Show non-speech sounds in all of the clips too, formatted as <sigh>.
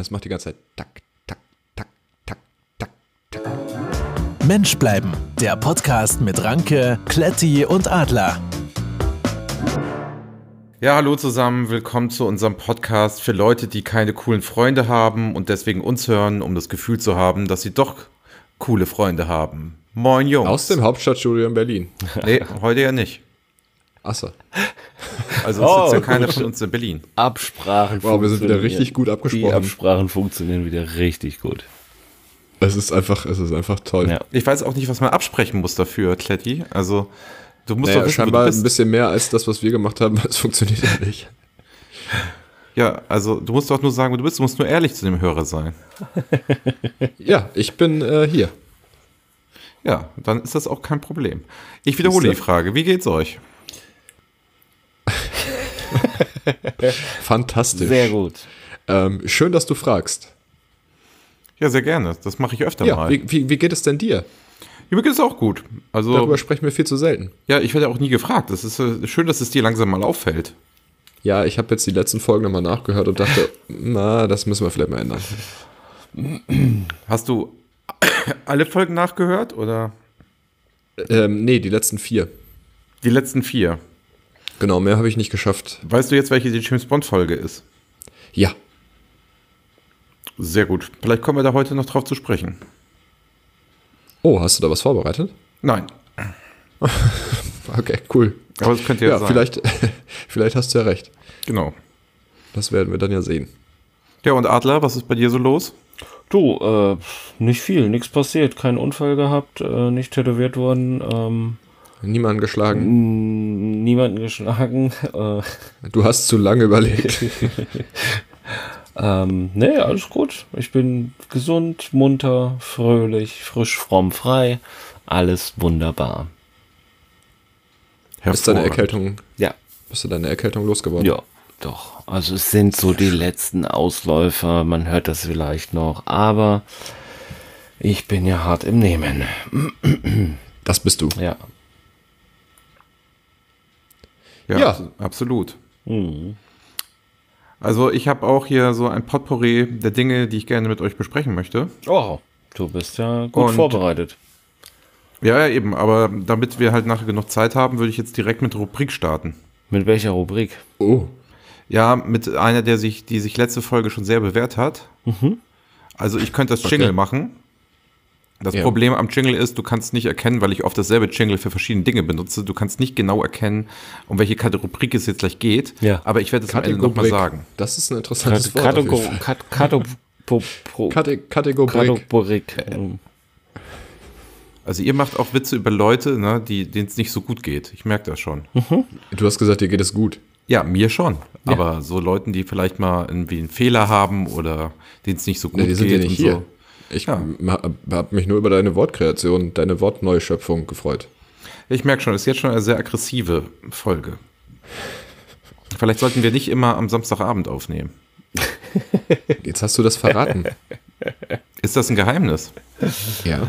Es macht die ganze Zeit tak, tak, tak, tak, tak, tak. Mensch bleiben, der Podcast mit Ranke, Kletti und Adler. Ja, hallo zusammen, willkommen zu unserem Podcast für Leute, die keine coolen Freunde haben und deswegen uns hören, um das Gefühl zu haben, dass sie doch coole Freunde haben. Moin Jungs. Aus dem Hauptstadtstudio in Berlin. Nee, heute ja nicht. Achso. <laughs> Also es sitzt ja keiner von uns in Berlin. Absprachen Wow, wir sind wieder richtig gut Die abgesprochen. Absprachen funktionieren wieder richtig gut. Es ist einfach, es ist einfach toll. Ja. Ich weiß auch nicht, was man absprechen muss dafür, Kletti. Also du musst Naja, doch wissen, scheinbar du ein bisschen mehr als das, was wir gemacht haben, <laughs> es funktioniert ja nicht. Ja, also du musst doch nur sagen, wo du bist. Du musst nur ehrlich zu dem Hörer sein. Ja, ich bin äh, hier. Ja, dann ist das auch kein Problem. Ich wiederhole die Frage. Wie geht's euch? <laughs> Fantastisch. Sehr gut. Ähm, schön, dass du fragst. Ja, sehr gerne. Das mache ich öfter Ja, mal. wie, wie, wie geht es denn dir? Ja, mir geht es auch gut. Also Darüber sprechen wir viel zu selten. Ja, ich werde auch nie gefragt. Das ist äh, schön, dass es dir langsam mal auffällt. Ja, ich habe jetzt die letzten Folgen nochmal nachgehört und dachte, <laughs> na, das müssen wir vielleicht mal ändern. Hast du <coughs> alle Folgen nachgehört oder Ähm, nee, die letzten vier. die letzten vier? Genau, mehr habe ich nicht geschafft. Weißt du jetzt, welche die James Bond Folge ist? Ja, Sehr gut. Vielleicht kommen wir da heute noch drauf zu sprechen. Oh, hast du da was vorbereitet? Nein, <laughs> Okay, cool. aber das könnte ja, Ja, sein. vielleicht, <laughs> vielleicht hast du ja recht. Genau. Das werden wir dann ja sehen. Ja, und Adler, was ist bei dir so los? Du, äh, nicht viel, nichts passiert, keinen Unfall gehabt, äh, nicht tätowiert worden, ähm, Niemanden geschlagen. niemanden geschlagen. Äh, Du hast zu lange überlegt. <laughs> ähm, nee, alles gut. Ich bin gesund, munter, fröhlich, frisch, fromm, frei. Alles wunderbar. Ist deine. Erkältung, Ja, bist du deine Erkältung losgeworden? ja, doch. Also es sind so die letzten Ausläufer, man hört das vielleicht noch, aber ich bin ja hart im Nehmen. Das bist du. Ja. Ja, Ja. abs- absolut. Mhm. Also ich habe auch hier so ein Potpourri der Dinge, die ich gerne mit euch besprechen möchte. Oh, du bist ja gut Und- vorbereitet. Ja, ja, eben. Aber damit wir halt nachher genug Zeit haben, würde ich jetzt direkt mit der Rubrik starten. Mit welcher Rubrik? Oh, Ja, mit einer, der sich, die sich letzte Folge schon sehr bewährt hat. Also ich könnte das Jingle machen. Das Ja. Problem am Jingle ist, du kannst nicht erkennen, weil ich oft dasselbe Jingle für verschiedene Dinge benutze. Du kannst nicht genau erkennen, um welche Rubrik es jetzt gleich geht. Ja. Aber ich werde es am Ende nochmal sagen. Das ist ein interessantes Wort. Kat- Kate Kategorik. Also ihr macht auch Witze über Leute, ne, die, denen es nicht so gut geht. Ich merke das schon. Du hast gesagt, dir geht es gut. Ja, mir schon. Aber so Leuten, die vielleicht mal irgendwie einen Fehler haben oder denen es nicht so gut Nee, die sind geht ja nicht und hier. so. Ich Ja. habe mich nur über deine Wortkreation, deine Wortneuschöpfung gefreut. Ich merke schon, es ist jetzt schon eine sehr aggressive Folge. Vielleicht sollten wir nicht immer am Samstagabend aufnehmen. <laughs> Jetzt hast du das verraten. Ist das ein Geheimnis? ja.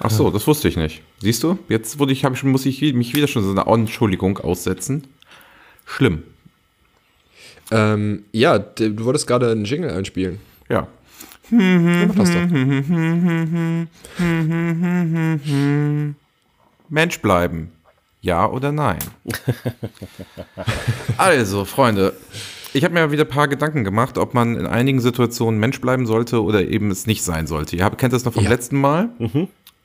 Ach so, das wusste ich nicht. Siehst du? Jetzt wurde ich, ich, muss ich mich wieder schon so eine Entschuldigung aussetzen. Schlimm. Ähm, ja, du wolltest gerade einen Jingle einspielen. Ja. Mach das doch. Mensch bleiben. Ja oder nein? <laughs> also, Freunde, ich habe mir wieder ein paar Gedanken gemacht, ob man in einigen Situationen Mensch bleiben sollte oder eben es nicht sein sollte. Ihr kennt das noch vom Ja. letzten Mal.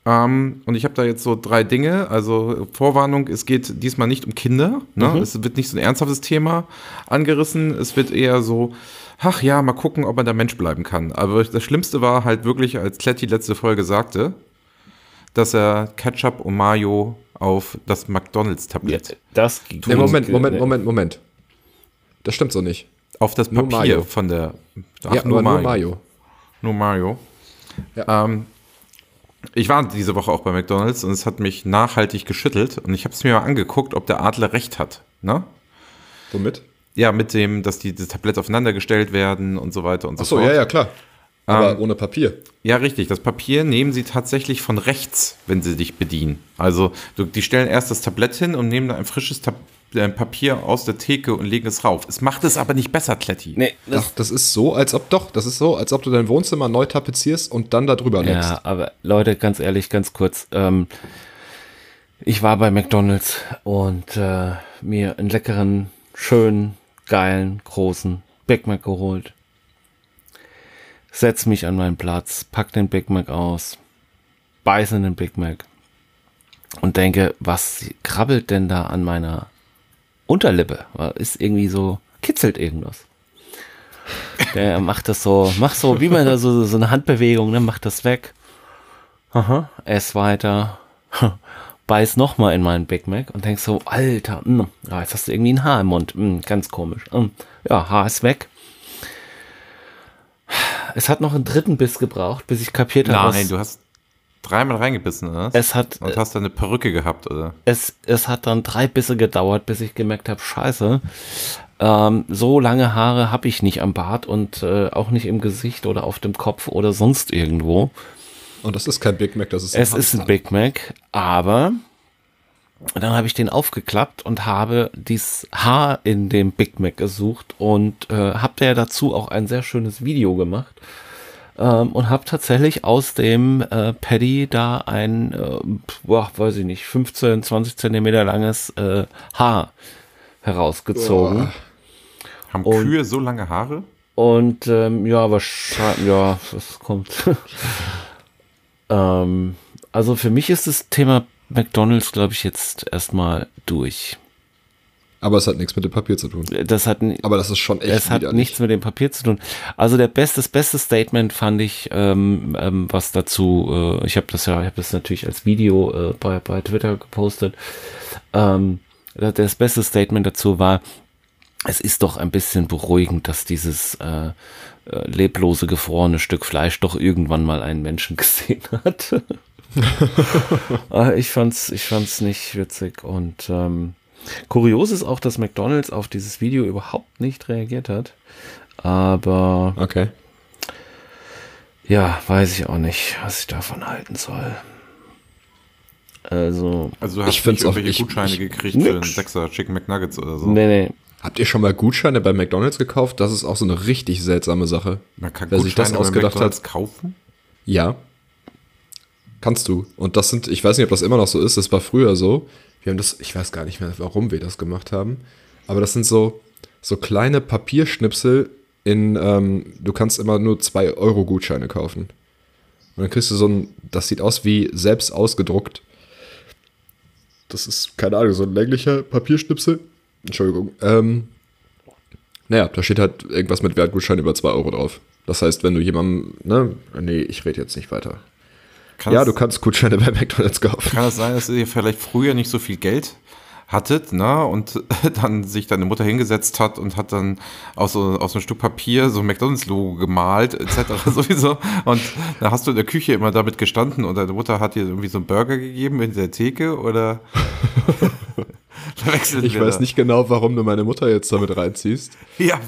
Ähm, und ich habe da jetzt so drei Dinge. Also Vorwarnung, es geht diesmal nicht um Kinder. Ne? Es wird nicht so ein ernsthaftes Thema angerissen. Es wird eher so, ach ja, mal gucken, ob man da Mensch bleiben kann. Aber das Schlimmste war halt wirklich, als Kletti letzte Folge sagte, dass er Ketchup und Mayo auf das McDonalds-Tablett, das ging. Nee, Moment, Moment, Moment, Moment. Das stimmt so nicht. auf das Nur Papier Mayo. von der, ach, ja, aber nur Mayo. Nur Mario. Ähm, ich war diese Woche auch bei McDonalds und es hat mich nachhaltig geschüttelt und ich habe es mir mal angeguckt, ob der Adler recht hat. Ne? Womit? Ja, mit dem, dass die, die Tablette aufeinander gestellt werden und so weiter und so Achso, fort. ja, ja, klar. Aber Ähm, ohne Papier. Ja, richtig. Das Papier nehmen sie tatsächlich von rechts, wenn sie dich bedienen. Also du, die stellen erst das Tablett hin und nehmen da ein frisches Tab äh, Papier aus der Theke und legen es rauf. Es macht es aber nicht besser, Kletti. Nee, Ach, das ist so, als ob doch, das ist so, als ob du dein Wohnzimmer neu tapezierst und dann da drüber legst. Ja, aber Leute, ganz ehrlich, ganz kurz. Ähm, ich war bei McDonald's und äh, mir einen leckeren, schönen, geilen, großen Big Mac geholt. Setz mich an meinen Platz, pack den Big Mac aus, beiß in den Big Mac und denke, was krabbelt denn da an meiner Unterlippe? Ist irgendwie so, kitzelt irgendwas. Der <laughs> macht das so, macht so, wie man da so, so eine Handbewegung, ne, macht das weg. Aha, ess weiter. Beiß nochmal in meinen Big Mac und denkst so, Alter, mh, ja, jetzt hast du irgendwie ein Haar im Mund. Mh, ganz komisch. Mh, ja, Haar ist weg. Es hat noch einen dritten Biss gebraucht, bis ich kapiert habe. Nein, was- du hast dreimal reingebissen, oder? es hat, und hast dann eine Perücke gehabt, oder? es, es hat dann drei Bisse gedauert, bis ich gemerkt habe, scheiße, ähm, so lange Haare habe ich nicht am Bart und äh, auch nicht im Gesicht oder auf dem Kopf oder sonst irgendwo. Und das ist kein Big Mac, das ist Es ist ein Big Mac, aber dann habe ich den aufgeklappt und habe dieses Haar in dem Big Mac gesucht und äh, habe der dazu auch ein sehr schönes Video gemacht ähm, und habe tatsächlich aus dem äh, Paddy da ein, äh, boah, weiß ich nicht, 15, 20 Zentimeter langes äh, Haar herausgezogen. Haben Und- Kühe so lange Haare? Und ähm, ja, wahrscheinlich, ja, das kommt. <laughs> ähm, also für mich ist das Thema McDonalds, glaube ich, jetzt erstmal durch. Aber es hat nichts mit dem Papier zu tun. Das hat, Aber das ist schon echt es hat nichts mit dem Papier zu tun. Also der beste, das beste Statement fand ich, ähm, ähm, was dazu, äh, ich habe das ja, ich habe das natürlich als Video äh, bei, bei Twitter gepostet. Ähm, das beste Statement dazu war, es ist doch ein bisschen beruhigend, dass dieses äh, äh, leblose, gefrorene Stück Fleisch doch irgendwann mal einen Menschen <laughs> gesehen hat. Äh, <laughs> ich fand's, ich fand's nicht witzig und ähm, kurios ist auch, dass McDonald's auf dieses Video überhaupt nicht reagiert hat. Aber Okay. ja, weiß ich auch nicht, was ich davon halten soll. Also, Also du hast Ich nicht auch- irgendwelche ich- Gutscheine ich- gekriegt für einen nix. Sechser Chicken McNuggets oder so. nee, nee. Habt ihr schon mal Gutscheine bei McDonalds gekauft? Das ist auch so eine richtig seltsame Sache. Man kann Wer sich das Gutscheine bei ausgedacht McDonald's hat. kaufen? Ja. Kannst du. Und das sind, ich weiß nicht, ob das immer noch so ist, das war früher so. Wir haben das, ich weiß gar nicht mehr, warum wir das gemacht haben. Aber das sind so, so kleine Papierschnipsel in, ähm, du kannst immer nur 2 Euro Gutscheine kaufen. Und dann kriegst du so ein, das sieht aus wie selbst ausgedruckt. Das ist, keine Ahnung, so ein länglicher Papierschnipsel. Entschuldigung. Ähm, naja, da steht halt irgendwas mit Wertgutschein über 2 Euro drauf. Das heißt, wenn du jemandem, ne, nee, ich rede jetzt nicht weiter. Kann ja, es- du kannst Gutscheine bei McDonalds kaufen. Kann es sein, dass ihr vielleicht früher nicht so viel Geld hattet, ne? Und <laughs> dann sich deine Mutter hingesetzt hat und hat dann aus so aus einem Stück Papier so ein McDonalds-Logo gemalt, etc. <laughs> sowieso. Und dann hast du in der Küche immer damit gestanden und deine Mutter hat dir irgendwie so einen Burger gegeben in der Theke oder <laughs> <laughs> verwechseln Ich weiß da? nicht genau, warum du meine Mutter jetzt damit reinziehst. <laughs> Ja,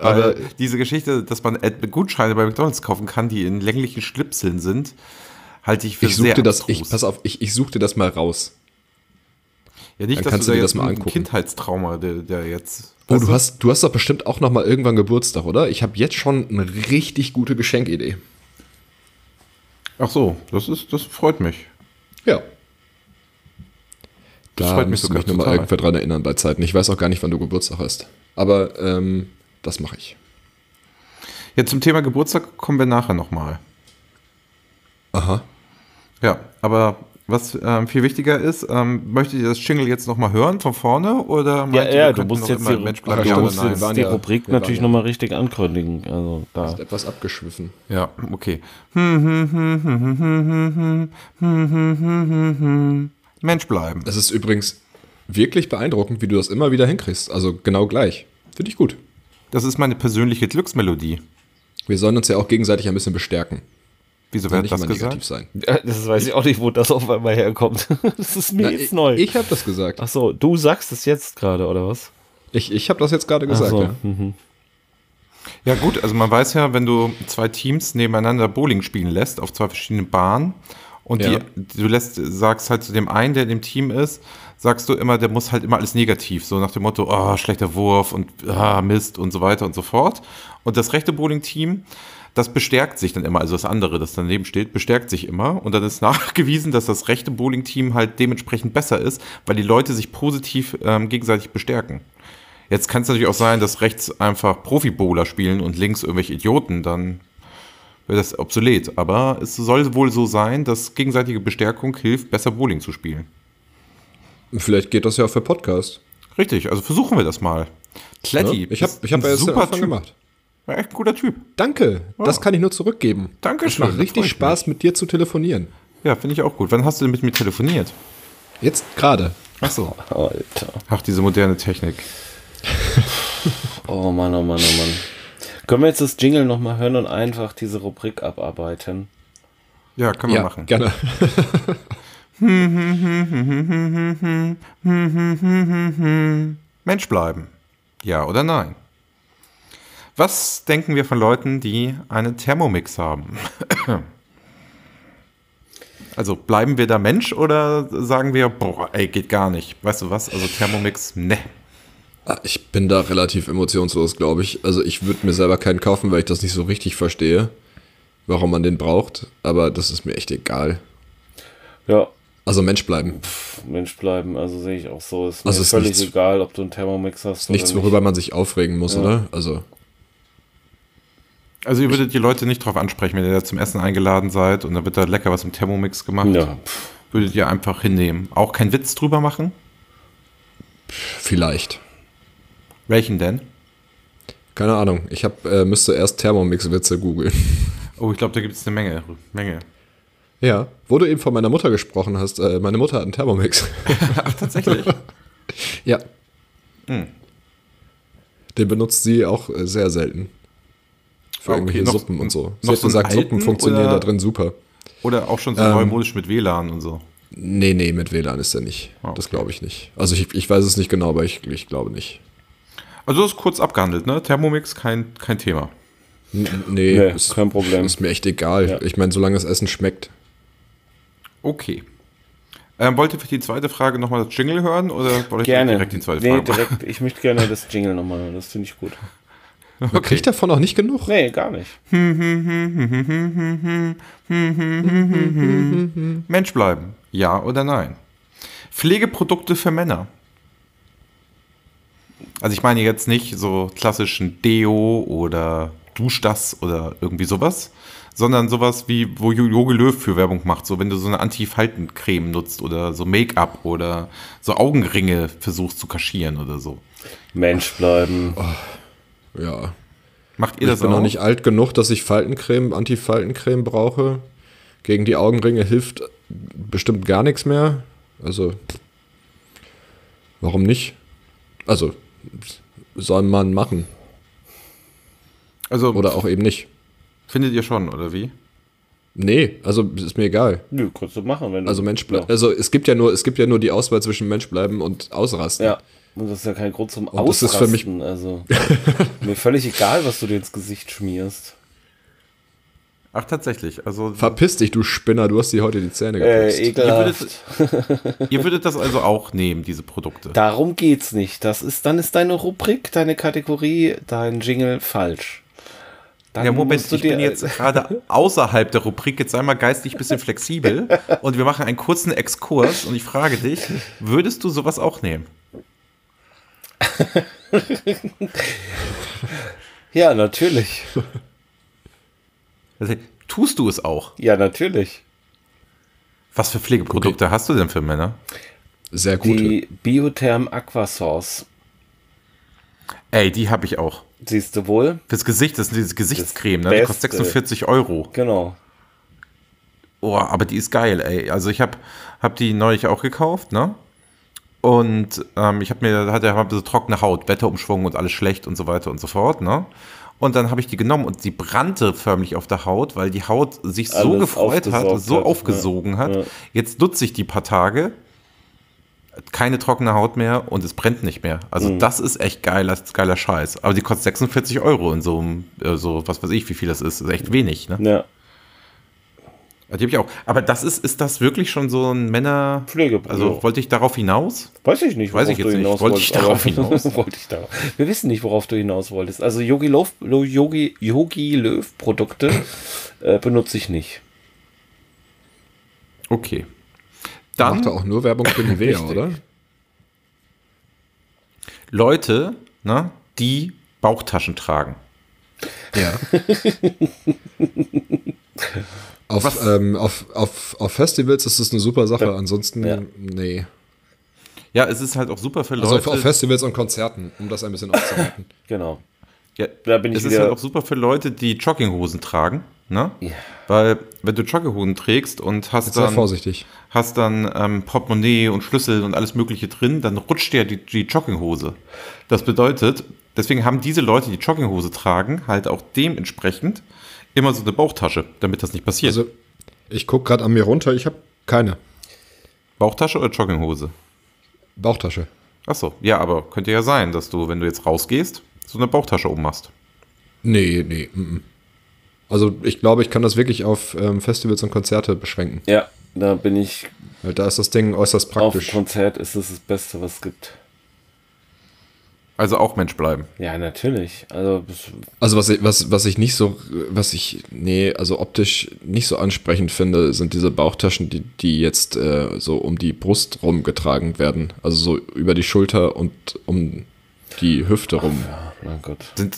Aber- aber diese Geschichte, dass man äh, Gutscheine bei McDonalds kaufen kann, die in länglichen Schlipseln sind, halte ich für Ich sehr das, ich, pass auf, ich, ich suchte das mal raus. Ja, nicht, Dann dass kannst du du da dir das mal angucken. Kindheitstrauma, der, der jetzt. Oh, Weißt du hast, du hast doch bestimmt auch noch mal irgendwann Geburtstag, oder? Ich habe jetzt schon eine richtig gute Geschenkidee. Ach so, das ist, das freut mich. Ja. Das Da freut mich sogar mich nochmal irgendwer dran erinnern bei Zeiten. Ich weiß auch gar nicht, wann du Geburtstag hast. Aber ähm, das mache ich. Ja, zum Thema Geburtstag kommen wir nachher nochmal. Aha. Ja, aber was ähm, viel wichtiger ist, ähm, möchtet ihr das Jingle jetzt nochmal hören von vorne oder Ja, meint ihr, ja, wir du musst jetzt die, Mensch Ach, ja, musst jetzt die ja- Rubrik natürlich ja- nochmal richtig ankündigen. Also da. Ist etwas abgeschwiffen. Ja, okay. Mensch bleiben. Es ist übrigens wirklich beeindruckend, wie du das immer wieder hinkriegst. Also genau gleich. Finde ich gut. Das ist meine persönliche Glücksmelodie. Wir sollen uns ja auch gegenseitig ein bisschen bestärken. Wieso wird nicht das immer gesagt? negativ sein. Das weiß ich auch nicht, wo das auf einmal herkommt. <laughs> Das ist mir Na, jetzt ich neu. ich habe das gesagt. Ach so, du sagst es jetzt gerade, oder was? Ich, ich habe das jetzt gerade gesagt. so, Ja. mhm. Ja gut, also man weiß ja, wenn du zwei Teams nebeneinander Bowling spielen lässt auf zwei verschiedenen Bahnen und Ja. die, du lässt, sagst halt zu dem einen, der in dem Team ist, sagst du immer, der muss halt immer alles negativ, so nach dem Motto, oh, schlechter Wurf und ah, Mist und so weiter und so fort. Und das rechte Bowling-Team, das bestärkt sich dann immer, also das andere, das daneben steht, bestärkt sich immer. Und dann ist <laughs> nachgewiesen, dass das rechte Bowling-Team halt dementsprechend besser ist, weil die Leute sich positiv ähm, gegenseitig bestärken. Jetzt kann es natürlich auch sein, dass rechts einfach Profi-Bowler spielen und links irgendwelche Idioten, dann wird das obsolet. Aber es soll wohl so sein, dass gegenseitige Bestärkung hilft, besser Bowling zu spielen. Vielleicht geht das ja auch für Podcast. Richtig, also versuchen wir das mal. Kletti, Ne? Ich habe ich hab ja super Anfang Typ. gemacht. Ja, echt ein guter Typ. Danke, das kann ich nur zurückgeben. Dankeschön, Es macht richtig Spaß, mit dir zu telefonieren. Ja, finde ich auch gut. Wann hast du denn mit mir telefoniert? Jetzt gerade. Ach so. Alter. Ach, diese moderne Technik. Oh Mann, oh Mann, oh Mann. Können wir jetzt das Jingle nochmal hören und einfach diese Rubrik abarbeiten? Ja, können wir Ja, machen. gerne. <laughs> Mensch bleiben. Ja oder nein? Was denken wir von Leuten, die einen Thermomix haben? <coughs> Also bleiben wir da Mensch oder sagen wir, boah, ey, geht gar nicht. Weißt du was? Also Thermomix, ne. Ah, Ich bin da relativ emotionslos, glaube ich. Also ich würde mir selber keinen kaufen, weil ich das nicht so richtig verstehe, warum man den braucht. Aber das ist mir echt egal. Ja, Also Mensch bleiben. Mensch bleiben, also sehe ich auch so. Ist mir Also ist völlig nichts- egal, ob du einen Thermomix hast Nichts, oder worüber man sich aufregen muss, oder? Also Also ihr würdet die Leute nicht drauf ansprechen, wenn ihr da zum Essen eingeladen seid und dann wird da lecker was im Thermomix gemacht. nicht. Ja, pff, Würdet ihr einfach hinnehmen. Auch keinen Witz drüber machen? vielleicht. Welchen denn? Keine Ahnung. Ich hab, äh, müsste erst Thermomix-Witze googeln. <laughs> Oh, ich glaube, da gibt es eine Menge. Menge. Ja, wo du eben von meiner Mutter gesprochen hast, äh, meine Mutter hat einen Thermomix. <laughs> Ach, tatsächlich. <laughs> ja. Hm. Den benutzt sie auch äh, sehr selten. Für okay, irgendwelche noch- Suppen und so. Sie noch hat so gesagt, Suppen funktionieren oder- da drin super. Oder auch schon so Ähm. neumodisch mit WLAN und so. Nee, nee, mit WLAN ist er nicht. Ah, Das okay. glaube ich nicht. Also ich, ich weiß es nicht genau, aber ich, ich glaube nicht. Also das ist kurz abgehandelt, ne? Thermomix, kein, kein Thema. N nee, Nee, ist, kein Problem. ist mir echt egal. Ja. Ich meine, solange das Essen schmeckt. Okay. Ähm, wollt ihr für die zweite Frage nochmal das Jingle hören oder wollt ihr gerne. direkt die zweite nee, Frage machen? direkt, ich möchte gerne das Jingle nochmal hören, das finde ich gut. Man kriegt davon auch nicht genug. Nee, gar nicht. Mensch bleiben. Ja oder nein? Pflegeprodukte für Männer. Also ich meine jetzt nicht so klassischen Deo oder Dusch das oder irgendwie sowas, sondern sowas wie, wo Jo- Jogi Löw für Werbung macht. So wenn du so eine Anti-Faltencreme nutzt oder so Make-up oder so Augenringe versuchst zu kaschieren oder so. Mensch bleiben. Ja. Macht ihr Ich das bin auch? noch nicht alt genug, dass ich Faltencreme, Anti-Faltencreme brauche. Gegen die Augenringe hilft bestimmt gar nichts mehr. Also, warum nicht? Also, soll man machen. Also Oder auch eben nicht. findet ihr schon, oder wie? Nee, also ist mir egal. Nö, kannst du machen, wenn du. Also Mensch bleiben. Ja. Also es gibt ja nur, es gibt ja nur die Auswahl zwischen Mensch bleiben und ausrasten. Ja, und das ist ja kein Grund zum Und das ist Ausrasten. für mich- Also, <laughs> mir völlig egal, was du dir ins Gesicht schmierst. Ach, tatsächlich. Also Verpiss dich, du Spinner, du hast dir heute die Zähne geputzt. Äh, ekelhaft. <laughs> ihr würdet das also auch nehmen, diese Produkte. Darum geht's nicht. Das ist, dann ist deine Rubrik, deine Kategorie, dein Jingle falsch. Dann Ja, Moment, ich bin jetzt gerade außerhalb der Rubrik. Jetzt sei mal geistig ein bisschen flexibel <laughs> und wir machen einen kurzen Exkurs und ich frage dich, würdest du sowas auch nehmen? <laughs> Ja, natürlich. Also, tust du es auch? Ja, natürlich. Was für Pflegeprodukte hast du denn für Männer? Sehr gute. Die Biotherm Aquasource. Ey, die habe ich auch. Siehst du wohl? Fürs Gesicht, das ist diese Gesichtscreme, ne? Das Die kostet Beste. 46 Euro. Genau. Oh, aber die ist geil, ey. Also ich habe hab die neulich auch gekauft, ne? Und ähm, ich habe mir, hatte hab so trockene Haut, Wetterumschwung und alles schlecht und so weiter und so fort, ne? Und dann habe ich die genommen und die brannte förmlich auf der Haut, weil die Haut sich so Alles gefreut hat, so hat, aufgesogen ja, hat. ja. Jetzt nutze ich die paar Tage. keine trockene Haut mehr und es brennt nicht mehr. Also Mhm. das ist echt geiler, geiler Scheiß. Aber die kostet 46 Euro in so einem, äh, so, was weiß ich, wie viel das ist. Das ist echt wenig, ne? Ja. Die habe ich auch. Aber das ist, ist das wirklich schon so ein Männer... Pflegeprodukt. Also wollte ich darauf hinaus? Weiß ich nicht, Weiß ich jetzt du nicht. hinaus Wollte ich darauf hinaus? <laughs> wollte ich darauf. Wir wissen nicht, worauf du hinaus wolltest. Also Yogi Löw, Yogi, Yogi Löw Produkte äh, benutze ich nicht. Okay. Dann macht er auch nur Werbung für Nivea, <laughs> oder? Leute, ne, die Bauchtaschen tragen. Ja. <laughs> auf, ähm, auf, auf, auf Festivals ist das eine super Sache, Ja. ansonsten, Ja. nee. Ja, es ist halt auch super für Also Leute. auf, auf Festivals und Konzerten, um das ein bisschen aufzuhalten. <laughs> Genau. Ja, Da bin ich es ist halt auch super für Leute, die Jogginghosen tragen, ne? Ja. Weil wenn du Jogginghosen trägst und hast Sei dann, vorsichtig. hast dann ähm, Portemonnaie und Schlüssel und alles Mögliche drin, dann rutscht dir die, die Jogginghose. Das bedeutet, deswegen haben diese Leute, die Jogginghose tragen, halt auch dementsprechend immer so eine Bauchtasche, damit das nicht passiert. Also, ich gucke gerade an mir runter, ich habe keine Bauchtasche oder Jogginghose? Bauchtasche. Achso, ja, aber könnte ja sein, dass du, wenn du jetzt rausgehst, so eine Bauchtasche ummachst. Nee, nee. mm, mm. Also ich glaube, ich kann das wirklich auf ähm, Festivals und Konzerte beschränken. Ja, da bin ich da ist das Ding äußerst auf praktisch. Konzert ist es das Beste, was es gibt. Also auch Mensch bleiben. Ja, natürlich. Also Also was ich, was, was ich nicht so, was ich, nee, also optisch nicht so ansprechend finde, sind diese Bauchtaschen, die, die jetzt äh, so um die Brust rumgetragen werden. Also so über die Schulter und um die Hüfte rum. mein Gott. Sind,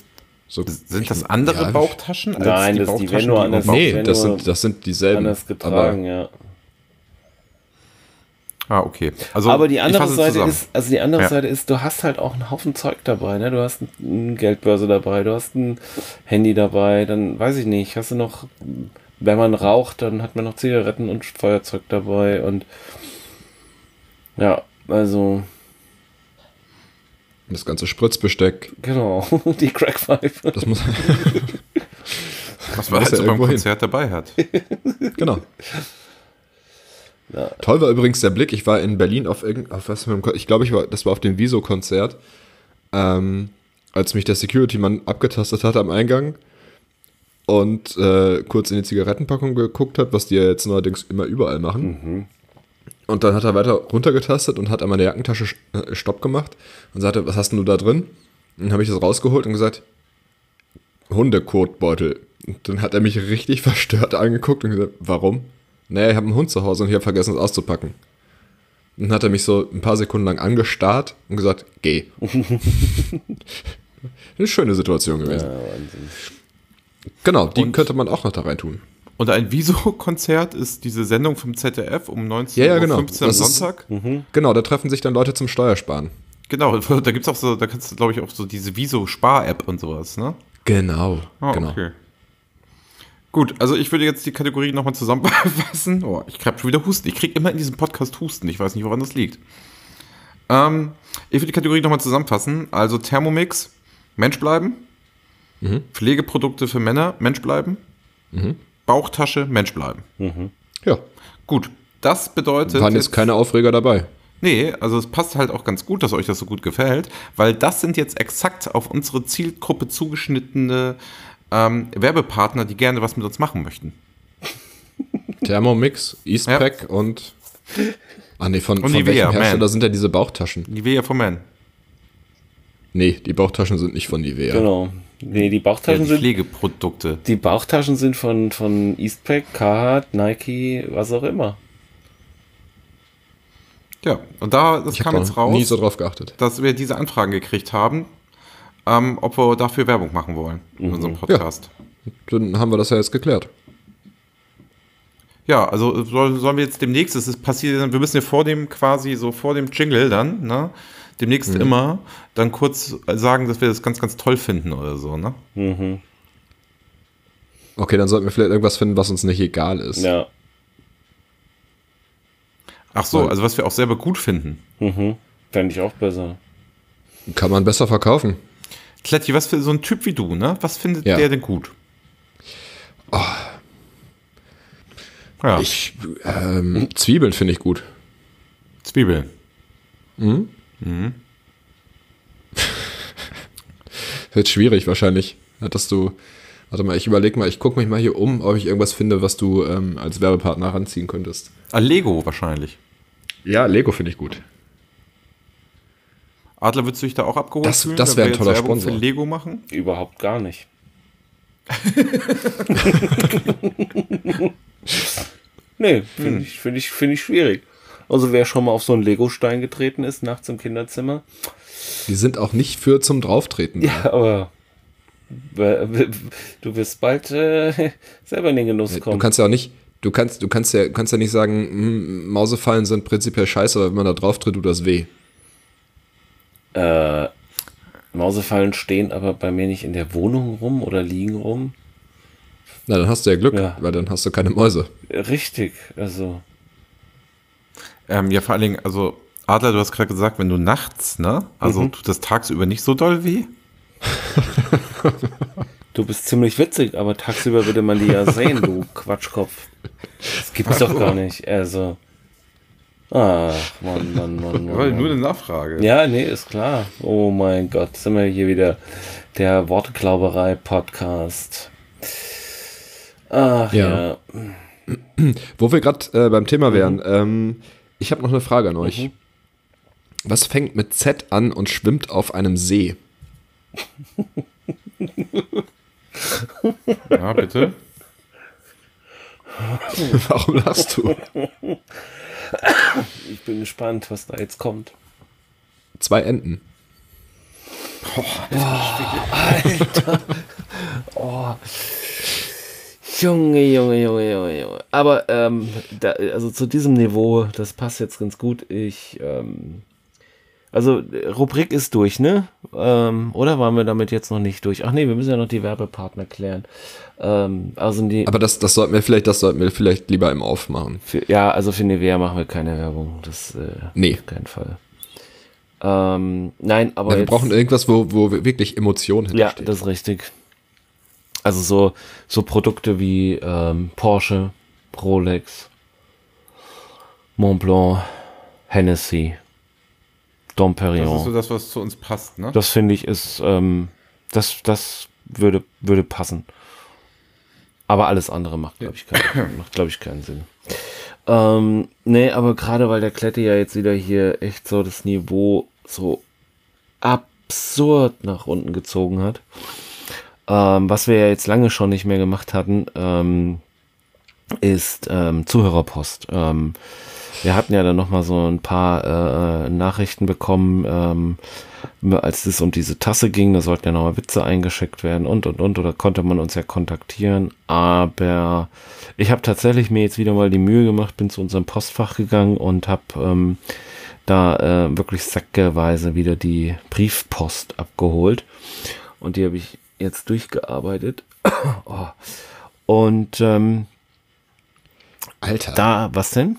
So, sind das andere ja, Bauchtaschen als Nein, das- die werden nur anders- Bauch- Nee, wenn das nur sind, das sind dieselben. Anders getragen, ja. Ah, okay. Also, Aber die andere Seite zusammen. ist, also die andere Ja. Seite ist, du hast halt auch einen Haufen Zeug dabei, ne? Du hast ein- eine Geldbörse dabei, du hast ein Handy dabei, dann weiß ich nicht, hast du noch, wenn man raucht, dann hat man noch Zigaretten und Feuerzeug dabei und ja, also Das ganze Spritzbesteck. genau, <laughs> die Crackpfeife. Das muss. was man halt so beim hin. Konzert dabei hat. <laughs> <laughs> genau. Ja. Toll war übrigens der Blick. Ich war in Berlin auf irgend, auf was einem Kon- ich glaube, ich war, das war auf dem Wieso-Konzert, ähm, als mich der Security-Mann abgetastet hat am Eingang und äh, kurz in die Zigarettenpackung geguckt hat, was die ja jetzt neuerdings immer überall machen. Und dann hat er weiter runtergetastet und hat an meiner Jackentasche äh, Stopp gemacht und sagte, was hast denn du da drin? Und dann habe ich das rausgeholt und gesagt, Hundekotbeutel. Und dann hat er mich richtig <laughs> verstört angeguckt und gesagt, warum? Naja, ich habe einen Hund zu Hause und ich habe vergessen, es auszupacken. Und dann hat er mich so ein paar Sekunden lang angestarrt und gesagt, geh. <laughs> Eine schöne Situation gewesen. Genau, die Und- könnte man auch noch da rein tun. Und ein Wieso-Konzert ist diese Sendung vom ZDF um 19.15 Ja, ja, genau. Uhr am Das ist- Sonntag. Genau, da treffen sich dann Leute zum Steuersparen. Genau, <laughs> da gibt es auch so, da kannst du, glaube ich, auch so diese Wieso-Spar-App und sowas, ne? Genau, Ah, genau. okay. Gut, also ich würde jetzt die Kategorie nochmal zusammenfassen. Oh, ich habe schon wieder Husten. Ich kriege immer in diesem Podcast Husten. Ich weiß nicht, woran das liegt. Ähm, ich würde die Kategorie nochmal zusammenfassen. Also Thermomix, Mensch bleiben. Mhm. Pflegeprodukte für Männer, Mensch bleiben. Bauchtasche, Mensch bleiben. Ja, Gut, das bedeutet. waren jetzt keine Aufreger dabei. Nee, also es passt halt auch ganz gut, dass euch das so gut gefällt, weil das sind jetzt exakt auf unsere Zielgruppe zugeschnittene ähm, Werbepartner, die gerne was mit uns machen möchten. Thermomix, Eastpack und. Ah, nee, von, Und von Nivea, welchem Hersteller Man. sind denn diese Bauchtaschen? Nivea for Men. Nee, die Bauchtaschen sind nicht von Nivea. Genau. Nee, die Ja, Bauchtaschen die sind Pflegeprodukte. die Bauchtaschen sind von von Eastpack, Carhartt, Nike, was auch immer. Ja, und da, das Ich kam jetzt noch nie raus, so drauf geachtet. dass wir diese Anfragen gekriegt haben, ähm, ob wir dafür Werbung machen wollen in unserem Podcast. Dann haben wir das ja jetzt geklärt. Ja, also soll, sollen wir jetzt demnächst, es ist passiert, wir müssen ja vor dem quasi, so vor dem Jingle dann, ne, demnächst immer, dann kurz sagen, dass wir das ganz, ganz toll finden oder so, ne? Okay, dann sollten wir vielleicht irgendwas finden, was uns nicht egal ist. Ja. Ach so, Weil- also was wir auch selber gut finden. Mhm. Fände ich auch besser. Kann man besser verkaufen. Kletti, was für so ein Typ wie du, ne? Was findet Ja. der denn gut? Ja, Ich, ähm, Zwiebeln finde ich gut. Zwiebeln. <laughs> Wird schwierig wahrscheinlich. Hattest du. Warte mal, ich überlege mal, ich gucke mich mal hier um, ob ich irgendwas finde, was du ähm, als Werbepartner ranziehen könntest. Ah, Lego wahrscheinlich. Ja, Lego finde ich gut. Adler, würdest du dich da auch abgeholt Das- fühlen, das wenn wär wir ein toller Werbung Sponsor. für Lego machen? Überhaupt gar nicht. <laughs> nee, finde ich, finde ich, finde ich schwierig. Also wer schon mal auf so einen Lego-Stein getreten ist, nachts im Kinderzimmer, Die sind auch nicht für zum Drauftreten. da. ja, aber w- w- du wirst bald äh, selber in den Genuss Du kommen. kannst ja auch nicht, du kannst, du kannst ja, kannst ja nicht sagen, hm, Mausefallen sind prinzipiell scheiße, aber wenn man da drauf tritt, tut das weh. Äh, Mausefallen stehen aber bei mir nicht in der Wohnung rum oder liegen rum. Na, dann hast du ja Glück, Ja. weil dann hast du keine Mäuse. Richtig, also Ähm, ja, vor allen Dingen, also Adler, du hast gerade gesagt, wenn du nachts, ne? Also Mhm. tut das tagsüber nicht so doll weh? <laughs> Du bist ziemlich witzig, aber tagsüber würde man die ja sehen, du <laughs> Quatschkopf. Das gibt's doch gar nicht. Also. Ach, Mann, Mann, Mann, <laughs> Mann. Weil Mann. nur eine Nachfrage. Ja, nee, ist klar. Oh mein Gott, sind wir hier wieder der Wortklauberei-Podcast. Ach Ja. ja. <clears throat> Wo wir gerade äh, beim Thema wären, ähm, ich habe noch eine Frage an euch. Was fängt mit Z an und schwimmt auf einem See? <laughs> Ja, bitte. <laughs> Warum lachst du? <coughs> Ich bin gespannt, was da jetzt kommt. Zwei Enten. Junge, Junge, Junge, Junge, Junge. Aber ähm, da, also zu diesem Niveau, das passt jetzt ganz gut. Ich, ähm, also Rubrik ist durch, ne? Ähm, oder waren wir damit jetzt noch nicht durch? Ach nee, wir müssen ja noch die Werbepartner klären. Ähm, also die, Aber das, das sollten wir vielleicht, das sollten wir vielleicht lieber im Aufmachen. für, ja, also für Nivea machen wir keine Werbung. Das äh, Nee. auf keinen Fall. Ähm, nein, aber Ja, wir jetzt, brauchen irgendwas, wo, wo wirklich Emotion ja, hintersteht. das ist richtig. Also so, so Produkte wie ähm, Porsche, Rolex, Montblanc, Hennessy, Dom Das ist so das, was zu uns passt, ne? Das finde ich ist, ähm, das, das würde, würde passen. Aber alles andere macht, glaube ich, keinen, <laughs> macht, glaube ich, keinen Sinn. Ähm, nee, aber gerade weil der Klette ja jetzt wieder hier echt so das Niveau so absurd nach unten gezogen hat, ähm, was wir ja jetzt lange schon nicht mehr gemacht hatten, ähm, ist ähm, Zuhörerpost. Ähm, wir hatten ja dann noch mal so ein paar äh, Nachrichten bekommen, ähm, als es um diese Tasse ging. Da sollten ja noch mal Witze eingeschickt werden und und und. Oder konnte man uns ja kontaktieren. Aber ich habe tatsächlich mir jetzt wieder mal die Mühe gemacht, bin zu unserem Postfach gegangen und habe ähm, da äh, wirklich säckeweise wieder die Briefpost abgeholt. Und die habe ich jetzt durchgearbeitet. <coughs> oh. Und ähm, Alter, da, was denn?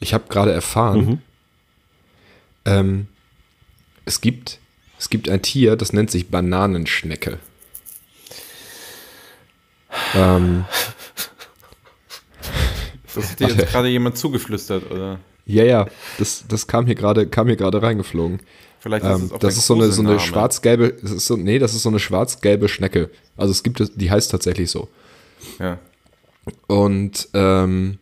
Ich habe gerade erfahren, ähm, es, gibt, es gibt ein Tier, das nennt sich Bananenschnecke. Ähm, Das hat dir jetzt gerade jemand zugeflüstert, oder? ja, ja, das, das kam hier gerade kam hier gerade reingeflogen. Vielleicht Ähm, auch das ein ist so eine, so eine schwarz-gelbe, das ist so, nee, das ist so eine schwarz-gelbe Schnecke. Also es gibt, es- die heißt tatsächlich so. Ja. Und ähm,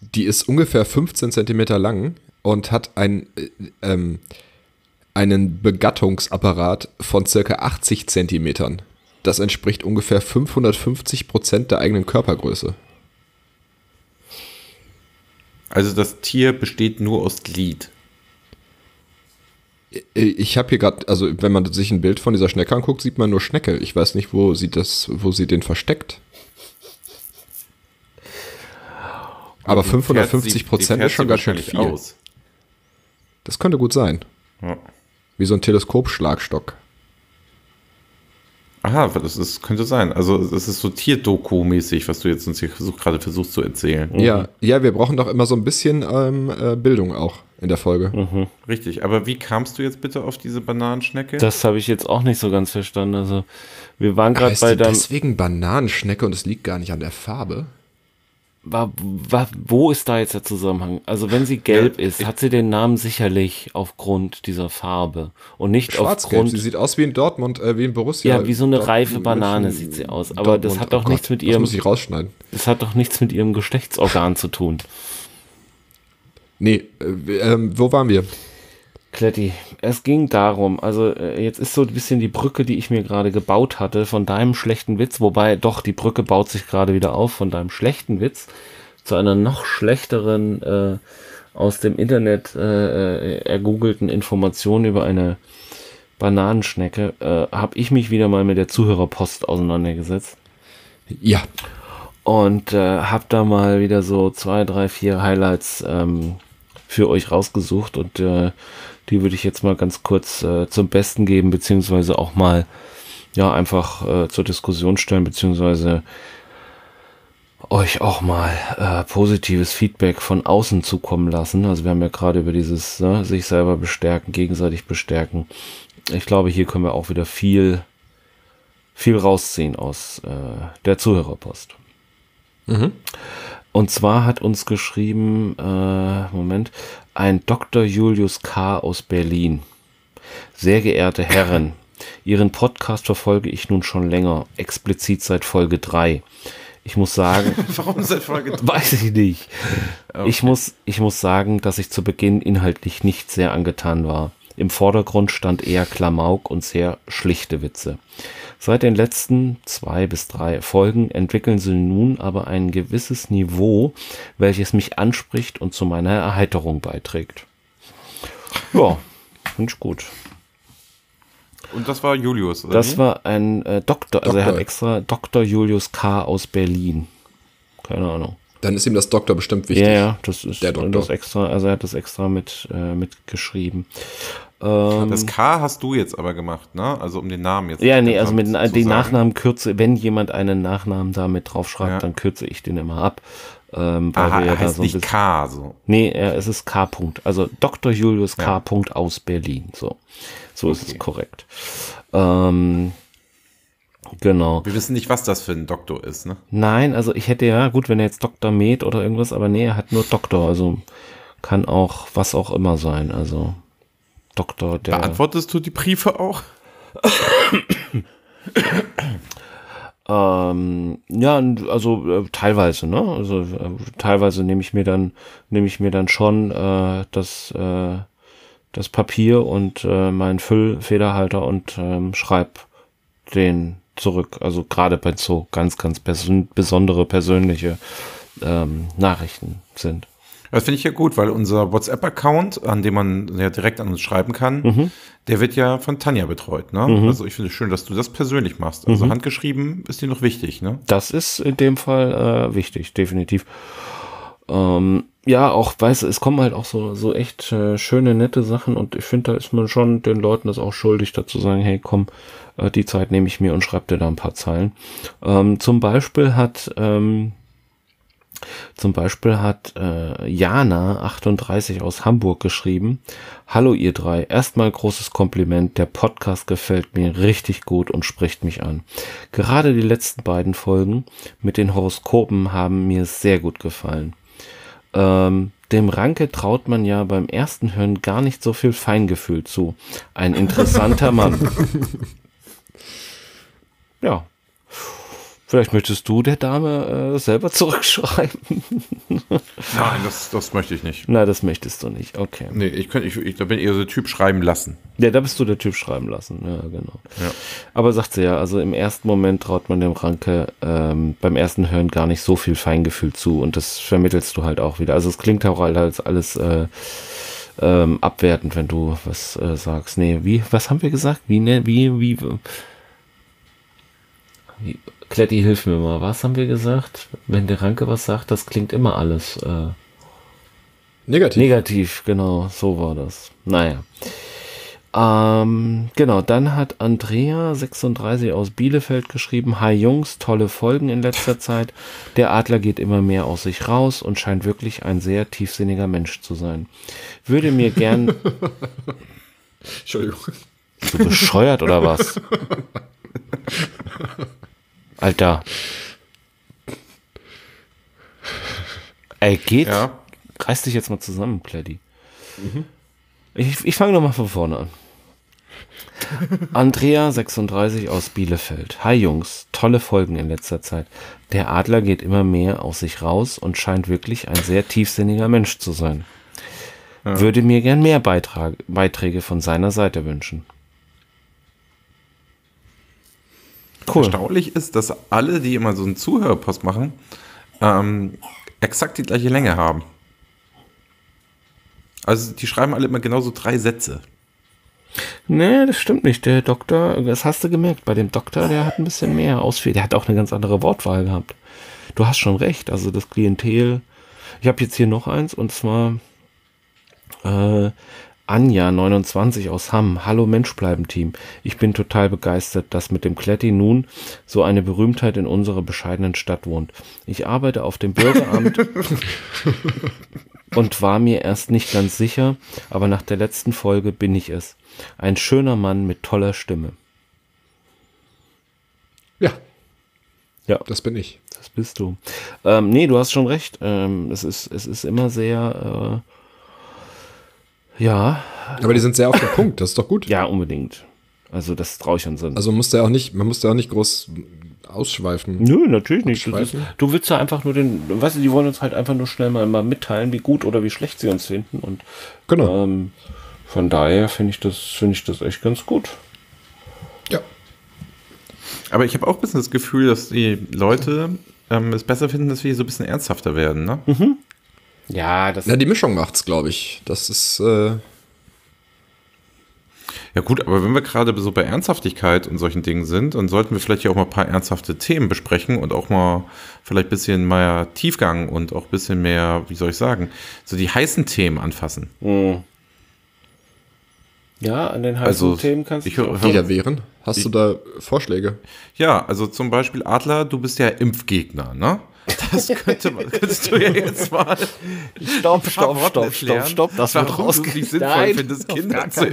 die ist ungefähr 15 Zentimeter lang und hat ein, äh, ähm, einen Begattungsapparat von circa 80 Zentimetern. Das entspricht ungefähr 550 Prozent der eigenen Körpergröße. Also das Tier besteht nur aus Glied. Äh, Ich habe hier gerade, also wenn man sich ein Bild von dieser Schnecke anguckt, sieht man nur Schnecke. Ich weiß nicht, wo sie das, wo sie den versteckt. Aber Die fährt 550 sie- die Prozent ist schon ganz schön wahrscheinlich viel. Aus. Das könnte gut sein. Ja. Wie so ein Teleskopschlagstock. Aha, das ist, könnte sein. Also es ist so Tierdoku-mäßig, was du jetzt uns hier versuch, gerade versuchst zu erzählen. Ja, ja, wir brauchen doch immer so ein bisschen ähm, äh, Bildung auch in der Folge. Richtig, aber wie kamst du jetzt bitte auf diese Bananenschnecke? Das habe ich jetzt auch nicht so ganz verstanden. Also, wir waren gerade bei deinem. deswegen Bananenschnecke und es liegt gar nicht an der Farbe? Wa, wa, wo ist da jetzt der Zusammenhang? Also wenn sie gelb Ja, ist, hat sie den Namen sicherlich aufgrund dieser Farbe und nicht aufgrund Sie sieht aus wie in Dortmund, äh, wie in Borussia. Ja, wie so eine Dort- reife Banane sieht sie aus. Aber das hat doch Oh nichts Gott, mit Das ihrem- muss ich rausschneiden. das hat doch nichts mit ihrem Geschlechtsorgan zu tun. Nee, äh, ähm, wo waren wir? Kletti, es ging darum, also äh, jetzt ist so ein bisschen die Brücke, die ich mir gerade gebaut hatte von deinem schlechten Witz, wobei doch, die Brücke baut sich gerade wieder auf von deinem schlechten Witz zu einer noch schlechteren äh, aus dem Internet äh, äh, ergoogelten Information über eine Bananenschnecke, äh, habe ich mich wieder mal mit der Zuhörerpost auseinandergesetzt. Ja, und äh, hab da mal wieder so zwei, drei, vier Highlights ähm, für euch rausgesucht und äh, die würde ich jetzt mal ganz kurz äh, zum Besten geben, beziehungsweise auch mal ja einfach äh, zur Diskussion stellen, beziehungsweise euch auch mal äh, positives Feedback von außen zukommen lassen. Also wir haben ja gerade über dieses ne, sich selber bestärken, gegenseitig bestärken. Ich glaube, hier können wir auch wieder viel, viel rausziehen aus äh, der Zuhörerpost. Und zwar hat uns geschrieben, äh, Moment, ein Dr. Julius K. aus Berlin. Sehr geehrte Herren, Ihren Podcast verfolge ich nun schon länger, explizit seit Folge 3. Ich muss sagen, <laughs> Warum seit Folge weiß ich nicht. Ich, muss, ich muss sagen, dass ich zu Beginn inhaltlich nicht sehr angetan war. Im Vordergrund stand eher Klamauk und sehr schlichte Witze. Seit den letzten zwei bis drei Folgen entwickeln sie nun aber ein gewisses Niveau, welches mich anspricht und zu meiner Erheiterung beiträgt. Ja, finde ich gut. Und das war Julius, oder? Das wie? war ein äh, Doktor, also er hat extra Dr. Julius K. aus Berlin. Keine Ahnung. dann ist ihm das Doktor bestimmt wichtig. Ja, ja, das ist Der Doktor. das extra, also er hat das extra mit äh, mitgeschrieben. Ähm, Das K hast du jetzt aber gemacht, ne? Also um den Namen jetzt. ja, nee, also mit den, sagen. Nachnamen kürze, wenn jemand einen Nachnamen da mit draufschreibt, Ja. dann kürze ich den immer ab. Ähm, Aha, er heißt so nicht bisschen- K, so. Nee, er, es ist K. -Punkt. Also Dr. Julius K. Ja. -Punkt aus Berlin. So, so ist es korrekt. Ähm, genau. Wir wissen nicht, was das für ein Doktor ist, ne? Nein, also ich hätte ja, gut, wenn er jetzt Dr. Med oder irgendwas, aber nee, er hat nur Doktor, also kann auch was auch immer sein, also Doktor der. Beantwortest du die Briefe auch? Ähm, ja, also äh, teilweise, ne? Also äh, teilweise nehme ich mir dann nehme ich mir dann schon äh, das äh, das Papier und äh, meinen Füllfederhalter und ähm, schreib den zurück. Also gerade bei so ganz ganz person besondere persönliche ähm, Nachrichten sind. Das finde ich ja gut, weil unser WhatsApp-Account, an dem man ja direkt an uns schreiben kann, der wird ja von Tanja betreut. Ne? Also ich finde es schön, dass du das persönlich machst. Also handgeschrieben ist dir noch wichtig. Ne? Das ist in dem Fall äh, wichtig, definitiv. Ähm, ja, auch, weißt du, es kommen halt auch so, so echt äh, schöne, nette Sachen und ich finde, da ist man schon den Leuten das auch schuldig, dazu sagen, hey, komm, äh, die Zeit nehme ich mir und schreib dir da ein paar Zeilen. Ähm, zum Beispiel hat, ähm, zum Beispiel hat äh, Jana 38 aus Hamburg geschrieben. Hallo ihr drei, erstmal großes Kompliment. Der Podcast gefällt mir richtig gut und spricht mich an. Gerade die letzten beiden Folgen mit den Horoskopen haben mir sehr gut gefallen. Ähm, dem Ranke traut man ja beim ersten Hören gar nicht so viel Feingefühl zu. Ein interessanter Mann. <laughs> Ja. Vielleicht möchtest du der Dame äh, selber <laughs> zurückschreiben. Nein, das, das möchte ich nicht. Na, das möchtest du nicht. Okay. Nee, ich, könnte, ich, ich da bin eher so der Typ schreiben lassen. Ja, da bist du der Typ schreiben lassen. Ja, genau. Ja. Aber sagt sie ja, also im ersten Moment traut man dem Ranke ähm, beim ersten Hören gar nicht so viel Feingefühl zu und das vermittelst du halt auch wieder. Also es klingt auch halt als alles äh, ähm, abwertend, wenn du was äh, sagst. Nee, wie, was haben wir gesagt? Wie, ne, wie, wie, wie Kletti, hilf mir mal. Was haben wir gesagt? Wenn der Ranke was sagt, das klingt immer alles äh, Negativ. Negativ, genau, so war das. Naja. Ähm, genau, dann hat Andrea 36 aus Bielefeld geschrieben, Hi Jungs, tolle Folgen in letzter <laughs> Zeit. Der Adler geht immer mehr aus sich raus und scheint wirklich ein sehr tiefsinniger Mensch zu sein. Würde mir gern, <laughs> Entschuldigung. du bescheuert oder was? <laughs> Alter. Ey, geht. Ja. Reiß dich jetzt mal zusammen, Kletti. Ich, ich fange nochmal von vorne an. Andrea, 36 aus Bielefeld. Hi Jungs, tolle Folgen in letzter Zeit. Der Adler geht immer mehr aus sich raus und scheint wirklich ein sehr tiefsinniger Mensch zu sein. Würde mir gern mehr Beitrag, Beiträge von seiner Seite wünschen. Cool. Erstaunlich ist, dass alle, die immer so einen Zuhörerpost machen, ähm, exakt die gleiche Länge haben. Also die schreiben alle immer genauso drei Sätze. Nee, das stimmt nicht. Der Doktor, das hast du gemerkt, bei dem Doktor, der hat ein bisschen mehr Ausführ. Der hat auch eine ganz andere Wortwahl gehabt. Du hast schon recht. Also das Klientel. Ich habe jetzt hier noch eins und zwar äh, Anja 29 aus Hamm. Hallo Menschbleiben Team. Ich bin total begeistert, dass mit dem Kletti nun so eine Berühmtheit in unserer bescheidenen Stadt wohnt. Ich arbeite auf dem Bürgeramt <laughs> und war mir erst nicht ganz sicher, aber nach der letzten Folge bin ich es. Ein schöner Mann mit toller Stimme. Ja, Ja, das bin ich. das bist du. Ähm, nee, du hast schon recht. Ähm, es, ist, es ist immer sehr, äh, ja, Aber die sind sehr auf den Punkt, das ist doch gut. ja, unbedingt. Also das traue ich uns an. Also muss der auch nicht, man muss da auch nicht groß ausschweifen. Nö, natürlich nicht. Abschweifen? du willst ja einfach nur den, weißt du, die wollen uns halt einfach nur schnell mal, mal mitteilen, wie gut oder wie schlecht sie uns finden. Und Genau. ähm, von daher finde ich das, finde ich das echt ganz gut. Ja. Aber ich habe auch ein bisschen das Gefühl, dass die Leute ähm, es besser finden, dass wir hier so ein bisschen ernsthafter werden. Ne? Ja, das Ja, die Mischung macht's, glaube ich. Das ist, äh, Ja gut, aber wenn wir gerade so bei Ernsthaftigkeit und solchen Dingen sind, dann sollten wir vielleicht hier auch mal ein paar ernsthafte Themen besprechen und auch mal vielleicht ein bisschen mehr Tiefgang und auch ein bisschen mehr, wie soll ich sagen, so die heißen Themen anfassen. ja, an den heißen Also, Themen kannst ich du. da wären. Hast du da Vorschläge? Ja, also zum Beispiel Adler, du bist ja Impfgegner, ne? Das könnte man, könntest du ja jetzt mal <laughs> Stopp, stopp, stopp, stopp, stopp. Das wird warum du rausge- es nicht sinnvoll Nein, findest, Kinder zu <laughs>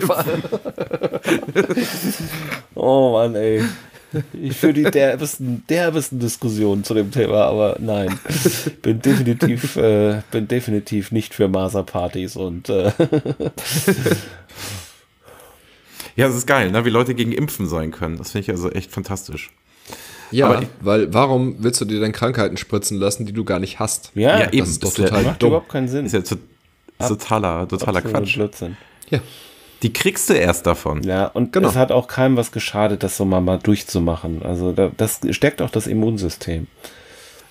oh Mann, ey. Ich führe die derbesten, derbesten Diskussionen zu dem Thema, aber nein. Bin definitiv, äh, bin definitiv nicht für Maserpartys und äh, <laughs> Ja, das ist geil, ne? wie Leute gegen Impfen sein können. Das finde ich also echt fantastisch. Ja, Aber ich- weil warum willst du dir denn Krankheiten spritzen lassen, die du gar nicht hast? ja, Ja, eben. Das ist doch ist ja- total macht dumm. überhaupt keinen Sinn. Ist ja to totaler, totaler Absoluter Quatsch. Blödsinn. Ja. Die kriegst du erst davon. Ja, und Genau. es hat auch keinem was geschadet, das so mal, mal durchzumachen. Also da, das stärkt auch das Immunsystem.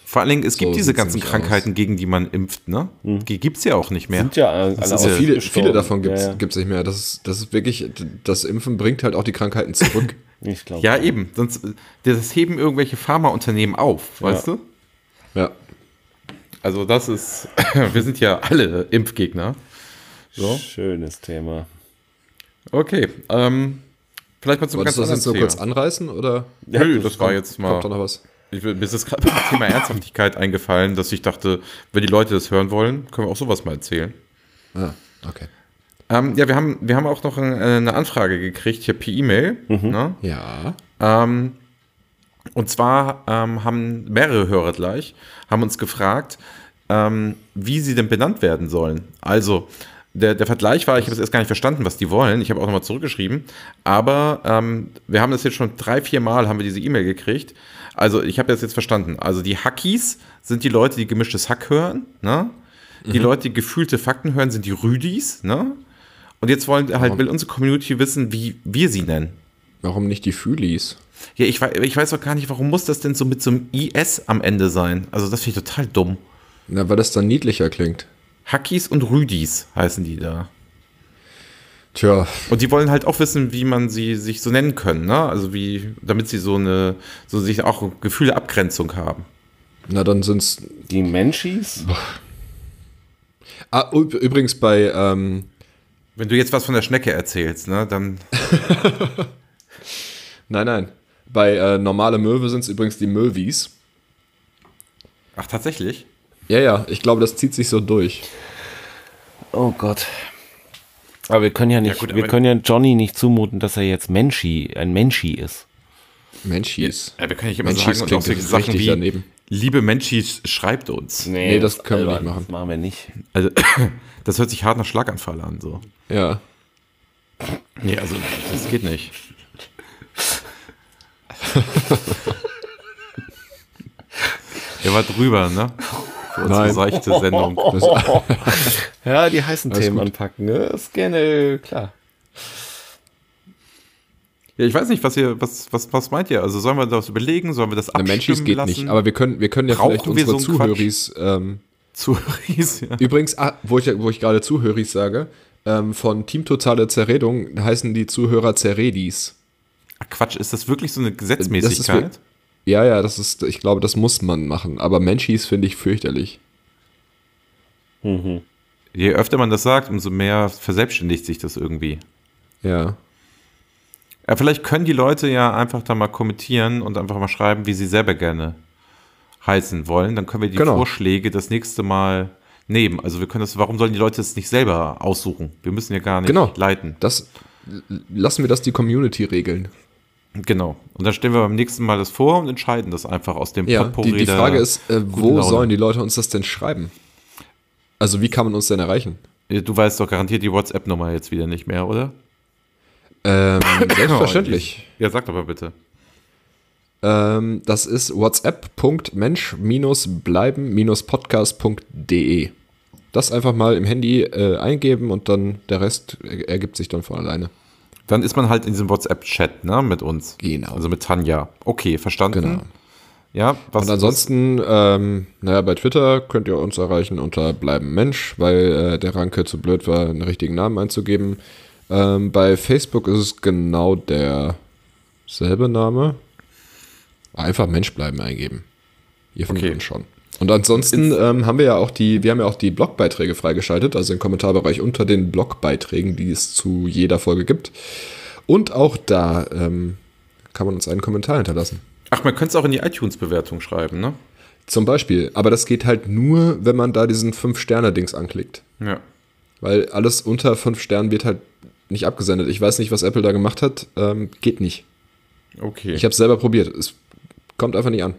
Vor allen Dingen, es gibt So diese ganzen Krankheiten, gegen die man impft, ne? Die gibt's ja auch nicht mehr. Sind ja alle ja viele, ausgestorben. viele davon gibt es Ja, ja. nicht mehr. Das ist, das ist wirklich, das Impfen bringt halt auch die Krankheiten zurück. <laughs> Ich glaube. Ja, eben. Sonst, das heben irgendwelche Pharmaunternehmen auf, weißt du? ja. Also das ist, <clears throat> wir sind ja alle Impfgegner. So. Schönes Thema. Okay, ähm, vielleicht mal zum Wolltest ganz du das jetzt so kurz anreißen oder Nö, das war jetzt mal, kommt da noch was? ich, will- mir ist das gerade beim Thema Ernsthaftigkeit eingefallen, dass ich dachte, wenn die Leute das hören wollen, können wir auch sowas mal erzählen. Ah, okay. Ähm, ja, wir haben, wir haben auch noch ein, äh, eine Anfrage gekriegt hier per E-Mail. Ne? Ja. Ähm, und zwar ähm, haben mehrere Hörer gleich, haben uns gefragt, ähm, wie sie denn benannt werden sollen. Also, der, der Vergleich war, ich habe es erst gar nicht verstanden, was die wollen. Ich habe auch nochmal zurückgeschrieben. Aber ähm, wir haben das jetzt schon drei, vier Mal, haben wir diese E-Mail gekriegt. Also, ich habe das jetzt verstanden. Also, die Hackies sind die Leute, die gemischtes Hack hören. Ne? Die Leute, die gefühlte Fakten hören, sind die Rüdis. Ne? Und jetzt wollen halt, will unsere Community wissen, wie wir sie nennen. Warum nicht die Fühlis? Ja, ich weiß, ich weiß auch gar nicht, warum muss das denn so mit so einem IS am Ende sein? Also das finde ich total dumm. Na, weil das dann niedlicher klingt. Hackis und Rüdis heißen die da. Tja, Und die wollen halt auch wissen, wie man sie sich so nennen können, ne? Also wie, damit sie so eine, so sich auch ein Gefühl der Abgrenzung haben. na dann sind's. Die Menschis? Ah, üb- übrigens bei, ähm, Wenn du jetzt was von der Schnecke erzählst, ne, dann. <laughs> nein, nein. Bei äh, normale Möwe sind's übrigens die Möwis. Ach, tatsächlich? Ja, ja, ich glaube, das zieht sich so durch. Oh Gott. Aber wir können ja nicht, gut, wir können ja Johnny nicht zumuten, dass er jetzt Menschi, ein Menschi ist. Menschis. Ja, wir können nicht immer Menschis sagen und auch klingt solche Sachen richtig wie daneben. Liebe Menschis, schreibt uns. Nee, das ist können wir albern. nicht machen. Das machen wir nicht. Also, <coughs> das hört sich hart nach Schlaganfall an, so. Ja. Nee, also, das geht nicht. <laughs> Er war drüber, ne? Für unsere Nein. seichte Sendung. Das, <laughs> Ja, die heißen Alles Themen gut. anpacken, ne? Das ist gerne, klar. Ja, ich weiß nicht, was ihr, was, was, was meint ihr? Also sollen wir das überlegen? Sollen wir das eine abstimmen Menschis geht lassen? nicht, aber wir können, wir können ja Brauchen vielleicht unsere so Zuhöris, ähm, zu Ries, ja. übrigens, ah, wo ich, wo ich gerade Zuhöris sage, ähm, von Team Totale Zerredung heißen die Zuhörer Zerredis. Ach, Quatsch, ist das wirklich so eine Das ist Gesetzmäßigkeit? wir- Ja, ja, das ist, ich glaube, das muss man machen, aber Menschis finde ich fürchterlich. Je öfter man das sagt, umso mehr verselbstständigt sich das irgendwie. Ja. Ja, vielleicht können die Leute ja einfach da mal kommentieren und einfach mal schreiben, wie sie selber gerne heißen wollen. Dann können wir die Genau. Vorschläge das nächste Mal nehmen. Also wir können das, warum sollen die Leute es nicht selber aussuchen? Wir müssen ja gar nicht Genau. leiten. Das lassen wir das die Community regeln. Genau. Und dann stellen wir beim nächsten Mal das vor und entscheiden das einfach aus dem Ja, Potpourri die, die Frage ist, äh, wo sollen die Leute uns das denn schreiben? Also wie kann man uns denn erreichen? Du weißt doch garantiert die WhatsApp-Nummer jetzt wieder nicht mehr, oder? Ähm, <laughs> selbstverständlich. Ja, sag doch mal bitte. Ähm, das ist whatsapp.mensch-bleiben-podcast.de. Das einfach mal im Handy äh, eingeben und dann der Rest er- ergibt sich dann von alleine. Dann ist man halt in diesem WhatsApp-Chat, ne, mit uns. Genau. Also mit Tanja. Okay, verstanden. Genau. Ja, was Und ansonsten, ähm, naja, bei Twitter könnt ihr uns erreichen unter bleiben Mensch, weil äh, der Ranke zu blöd war, einen richtigen Namen einzugeben. Ähm, bei Facebook ist es genau derselbe Name. Einfach Mensch bleiben eingeben. Ihr findet Okay. uns schon. Und ansonsten ähm, haben wir ja auch die, wir haben ja auch die Blogbeiträge freigeschaltet, also den Kommentarbereich unter den Blogbeiträgen, die es zu jeder Folge gibt. Und auch da ähm, kann man uns einen Kommentar hinterlassen. Ach, man könnte es auch in die iTunes-Bewertung schreiben, ne? Zum Beispiel. Aber das geht halt nur, wenn man da diesen 5-Sterne-Dings anklickt. Ja. Weil alles unter 5 Sternen wird halt nicht abgesendet. Ich weiß nicht, was Apple da gemacht hat. Ähm, geht nicht. Okay. Ich habe es selber probiert. Es kommt einfach nicht an.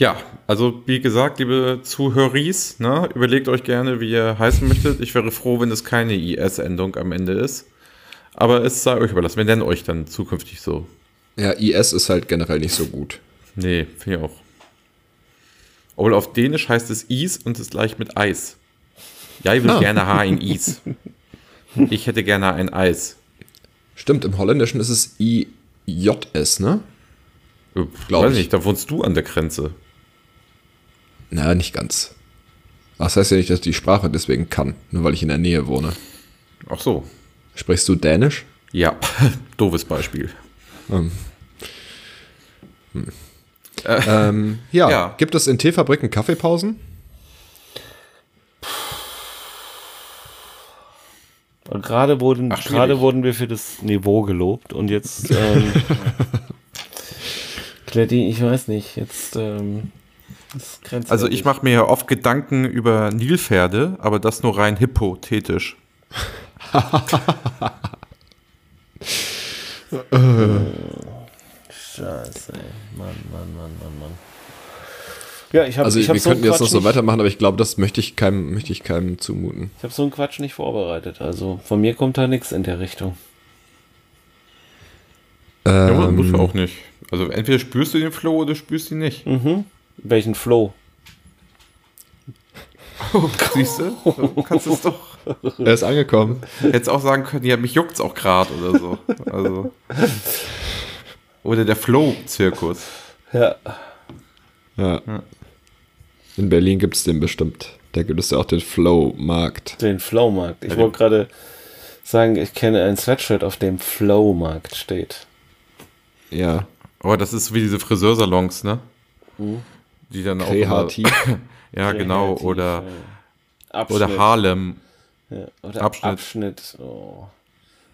ja, also wie gesagt, liebe Zuhöris, ne, überlegt euch gerne, wie ihr heißen möchtet. Ich wäre froh, wenn es keine IS-Endung am Ende ist. Aber es sei euch überlassen. Wir nennen euch dann zukünftig so. Ja, IS ist halt generell nicht so gut. Nee, finde ich auch. Obwohl auf Dänisch heißt es Is und ist gleich mit Eis. Ja, ich will Ah. gerne ha ein Is. <laughs> Ich hätte gerne ein Eis. Stimmt, im Holländischen ist es IJS, ne? Äh, Glaub weiß ich. nicht, da wohnst du an der Grenze. Na, nicht ganz. Das heißt ja nicht, dass ich die Sprache deswegen kann, nur weil ich in der Nähe wohne. Ach so. Sprichst du Dänisch? Ja, <laughs> doofes Beispiel. Ähm, ja. <laughs> Ja. Gibt es in Teefabriken Kaffeepausen? Und gerade wurden, Ach, gerade wurden wir für das Niveau gelobt und jetzt, ähm, <laughs> Kletti, ich weiß nicht, jetzt, ähm, Also ich mache mir ja oft Gedanken über Nilpferde, aber das nur rein hypothetisch. <laughs> Scheiße, ey. Mann, Mann, Mann, Mann, Mann. Ja, ich habe Also ich hab wir so könnten jetzt noch so weitermachen, aber ich glaube, das möchte ich keinem, möchte ich keinem zumuten. ich habe so einen Quatsch nicht vorbereitet. Also von mir kommt da nichts in der Richtung. Ja, Ähm, muss man auch nicht. Also entweder spürst du den Flow oder spürst du ihn nicht. Mhm. Welchen Flow? <laughs> Siehst du? Du kannst es doch. <laughs> er ist angekommen. Hättest auch sagen können, ja, mich juckt's auch gerade oder so. Also. Oder der Flow-Zirkus. Ja. Ja. In Berlin gibt es den bestimmt. Da gibt es ja auch den Flow-Markt. Den Flowmarkt. Ich wollte gerade sagen, ich kenne ein Sweatshirt, auf dem Flowmarkt steht. Ja. Aber das ist wie diese Friseursalons, ne? Die dann auch. immer- Kreativ. <laughs> Ja, genau. Kreativ, Oder, ja. Abschnitt. oder Harlem. Ja, oder Abschnitt. Abschnitt. Oh.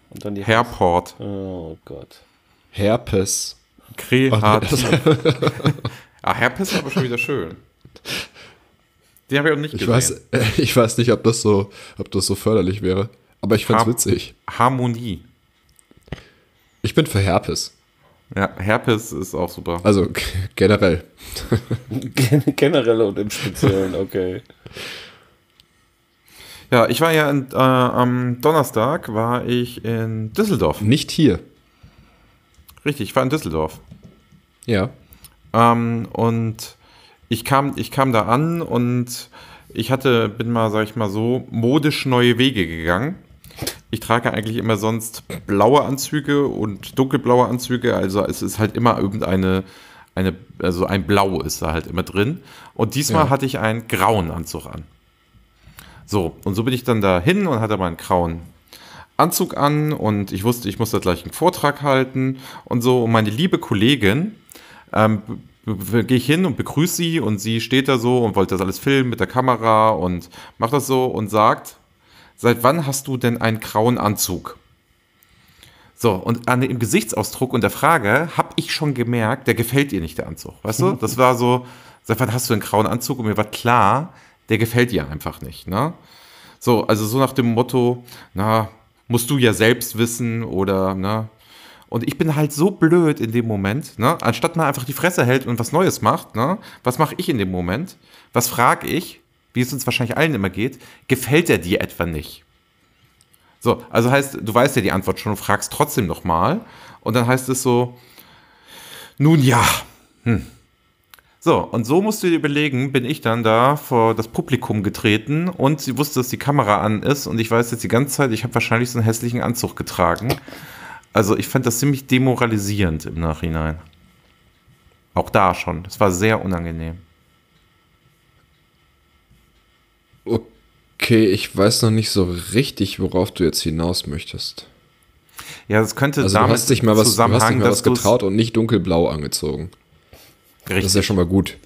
Und dann die Hairport. Oh Gott. Herpes. Kreativ. <laughs> ah, Herpes ist aber schon wieder schön. Den habe ich auch nicht Ich gesehen. weiß, <laughs> ich weiß nicht, ob das so, ob das so förderlich wäre. Aber ich find's Har- witzig. Harmonie. Ich bin für Herpes. Ja, Herpes ist auch super. Also generell. Generell und im Speziellen, okay. <laughs> Ja, ich war ja in, äh, am Donnerstag war ich in Düsseldorf. Nicht hier. Richtig, ich war in Düsseldorf. Ja. Ähm, und ich kam, ich kam da an und ich hatte, bin mal, sag ich mal so, modisch neue Wege gegangen. Ich trage eigentlich immer sonst blaue Anzüge und dunkelblaue Anzüge, also es ist halt immer irgendeine, eine, also ein Blau ist da halt immer drin. Und diesmal Ja. hatte ich einen grauen Anzug an. So, und so bin ich dann da hin und hatte meinen grauen Anzug an und ich wusste, ich muss da gleich einen Vortrag halten und so. Und meine liebe Kollegin, ähm, gehe ich hin und begrüße sie und sie steht da so und wollte das alles filmen mit der Kamera und macht das so und sagt, seit wann hast du denn einen grauen Anzug? So, und an dem Gesichtsausdruck und der Frage habe ich schon gemerkt, der gefällt ihr nicht, der Anzug. Weißt du? Das war so, seit wann hast du einen grauen Anzug? Und mir war klar, der gefällt ihr einfach nicht. Ne? So, also so nach dem Motto, na, musst du ja selbst wissen oder, ne? Und ich bin halt so blöd in dem Moment, ne? Anstatt man einfach die Fresse hält und was Neues macht, ne? Was mache ich in dem Moment? Was frage ich, wie es uns wahrscheinlich allen immer geht, gefällt er dir etwa nicht? So, also heißt, du weißt ja die Antwort schon und fragst trotzdem nochmal. Und dann heißt es so, nun ja. Hm. So, und so musst du dir überlegen, bin ich dann da vor das Publikum getreten und sie wusste, dass die Kamera an ist und ich weiß jetzt die ganze Zeit, ich habe wahrscheinlich so einen hässlichen Anzug getragen. Also ich fand das ziemlich demoralisierend im Nachhinein. Auch da schon. Das war sehr unangenehm. Okay, ich weiß noch nicht so richtig, worauf du jetzt hinaus möchtest. Ja, das könnte Also du damit hast dich mal was, du hast dich mal was getraut und nicht dunkelblau angezogen. Das Richtig. ist ja schon mal gut.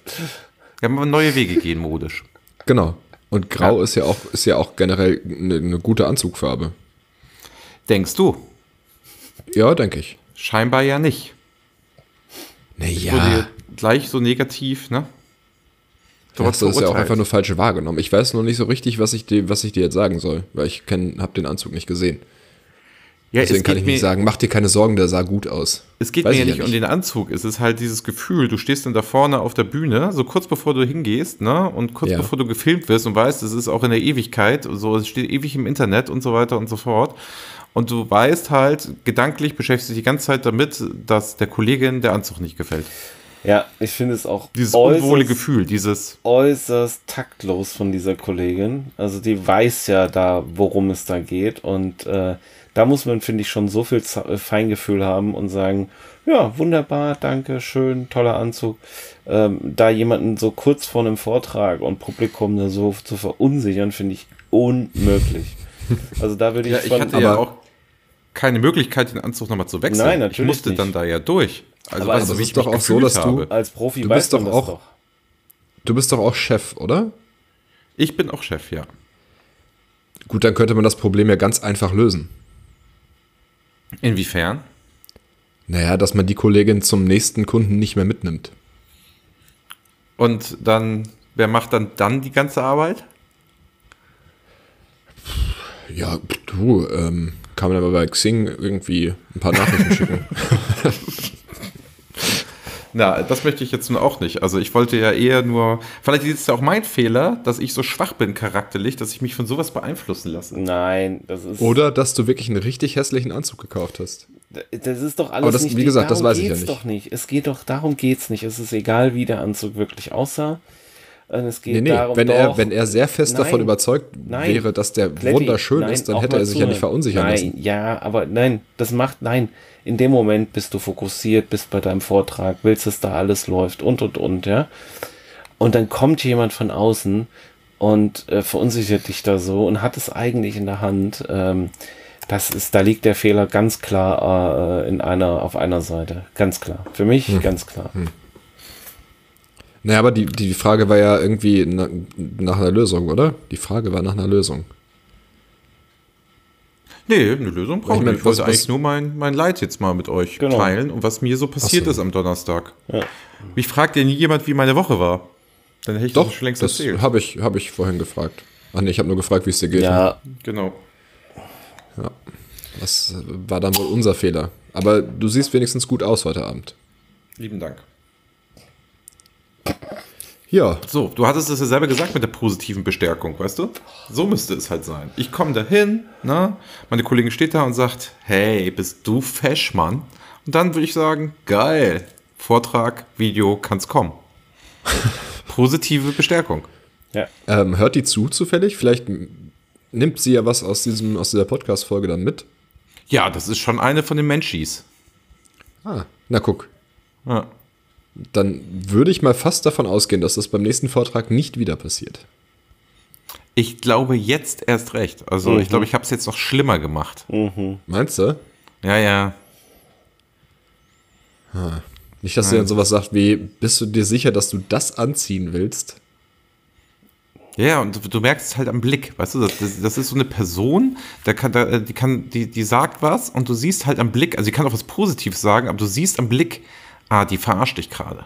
Wir haben neue Wege gehen modisch. Genau. Und grau Ja. ist ja auch ist ja auch generell eine, eine gute Anzugfarbe. Denkst du? Ja, denke ich. Scheinbar ja nicht. Wurde Naja, gleich so negativ, ne? du hast das ja auch einfach nur falsch wahrgenommen. Ich weiß noch nicht so richtig, was ich dir, was ich dir jetzt sagen soll, weil ich habe den Anzug nicht gesehen. Ja, Deswegen es kann ich nicht sagen, mach dir keine Sorgen, der sah gut aus. Es geht Weiß mir ja ich nicht um den Anzug. Es ist halt dieses Gefühl, du stehst dann da vorne auf der Bühne, so kurz bevor du hingehst, ne? Und kurz Ja. bevor du gefilmt wirst und weißt, es ist auch in der Ewigkeit, so, es steht ewig im Internet und so weiter und so fort. Und du weißt halt, gedanklich beschäftigst du dich die ganze Zeit damit, dass der Kollegin der Anzug nicht gefällt. Ja, ich finde es auch Dieses äußerst, unwohle Gefühl, dieses, äußerst taktlos von dieser Kollegin. Also die weiß ja da, worum es da geht. Und äh, da muss man, finde ich, schon so viel Z äh, Feingefühl haben und sagen, ja, wunderbar, danke, schön, toller Anzug. Ähm, da jemanden so kurz vor einem Vortrag und Publikum da so zu verunsichern, finde ich unmöglich. <laughs> Also da würde ich, ja, ich von, hatte ja aber- auch keine Möglichkeit, den Anzug nochmal zu wechseln. Nein, natürlich Ich musste nicht. dann da ja durch. Also, Aber weißt es du, ist doch auch so, dass du- als Profi Du bist doch auch- doch. Du bist doch auch Chef, oder? Ich bin auch Chef, ja. Gut, dann könnte man das Problem ja ganz einfach lösen. Inwiefern? Naja, dass man die Kollegin zum nächsten Kunden nicht mehr mitnimmt. Und dann, wer macht dann dann die ganze Arbeit? Ja, du, ähm, kann man aber bei Xing irgendwie ein paar Nachrichten <laughs> schicken. Na, das möchte ich jetzt nun auch nicht. Also ich wollte ja eher nur, vielleicht ist es ja auch mein Fehler, dass ich so schwach bin charakterlich, dass ich mich von sowas beeinflussen lasse. Nein, das ist. Oder dass du wirklich einen richtig hässlichen Anzug gekauft hast. Das ist doch alles Aber das- nicht. wie gesagt, das weiß ich ja nicht. doch nicht. Es geht doch darum geht's nicht. Es ist egal, wie der Anzug wirklich aussah. Und es geht Nee, nee, darum, wenn, er, doch, wenn er sehr fest davon Nein. überurzeugt Nein. wäre, dass der Kletti, wunderschön nein, ist, dann hätte er sich ja nicht verunsichern nein, lassen. Ja, aber nein, das macht, nein. In dem Moment bist du fokussiert, bist bei deinem Vortrag, willst, dass da alles läuft und, und, und, ja. Und dann kommt jemand von außen und äh, verunsichert dich da so und hat es eigentlich in der Hand. Ähm, das ist, da liegt der Fehler ganz klar äh, in einer, auf einer Seite. Ganz klar. Für mich Hm. ganz klar. Naja, aber die, die Frage war ja irgendwie na, nach einer Lösung, oder? Die Frage war nach einer Lösung. Nee, eine Lösung brauche Ich ich. mein, Ich wollte was- eigentlich was- nur mein, mein Leid jetzt mal mit euch Genau. teilen und was mir so passiert so. ist am Donnerstag. Ja. Mich fragt ja nie jemand, wie meine Woche war. Dann hätte ich Doch, das schon längst das erzählt. habe ich, hab ich vorhin gefragt. Ach nee, ich habe nur gefragt, wie es dir geht. Genau. Ja. Das war dann wohl unser Fehler. Aber du siehst wenigstens gut aus heute Abend. Lieben Dank. Ja, So, du hattest es ja selber gesagt mit der positiven Bestärkung, weißt du? So müsste es halt sein. Ich komme dahin, ne? Meine Kollegin steht da und sagt, hey, bist du fesch, Mann? Und dann würde ich sagen, geil. Vortrag, Video, kann's kommen. <laughs> Positive Bestärkung. Ja. ähm, hört die zu zufällig? Vielleicht nimmt sie ja was aus, diesem, aus dieser Podcast-Folge dann mit. Ja, das ist schon eine von den Menschis. Ah, na guck. Ja. Dann würde ich mal fast davon ausgehen, dass das beim nächsten Vortrag nicht wieder passiert. Ich glaube jetzt erst recht. Also ich glaube, ich habe es jetzt noch schlimmer gemacht. Meinst du? Ja, ja. Nicht, dass sie dann sowas sagt wie, bist du dir sicher, dass du das anziehen willst? Ja, und du, merkst es halt am Blick, weißt du, das, das, das ist so eine Person, da kann, da, die kann, die, die sagt was und du siehst halt am Blick, also sie kann auch was Positives sagen, aber du siehst am Blick, ah, die verarscht dich gerade.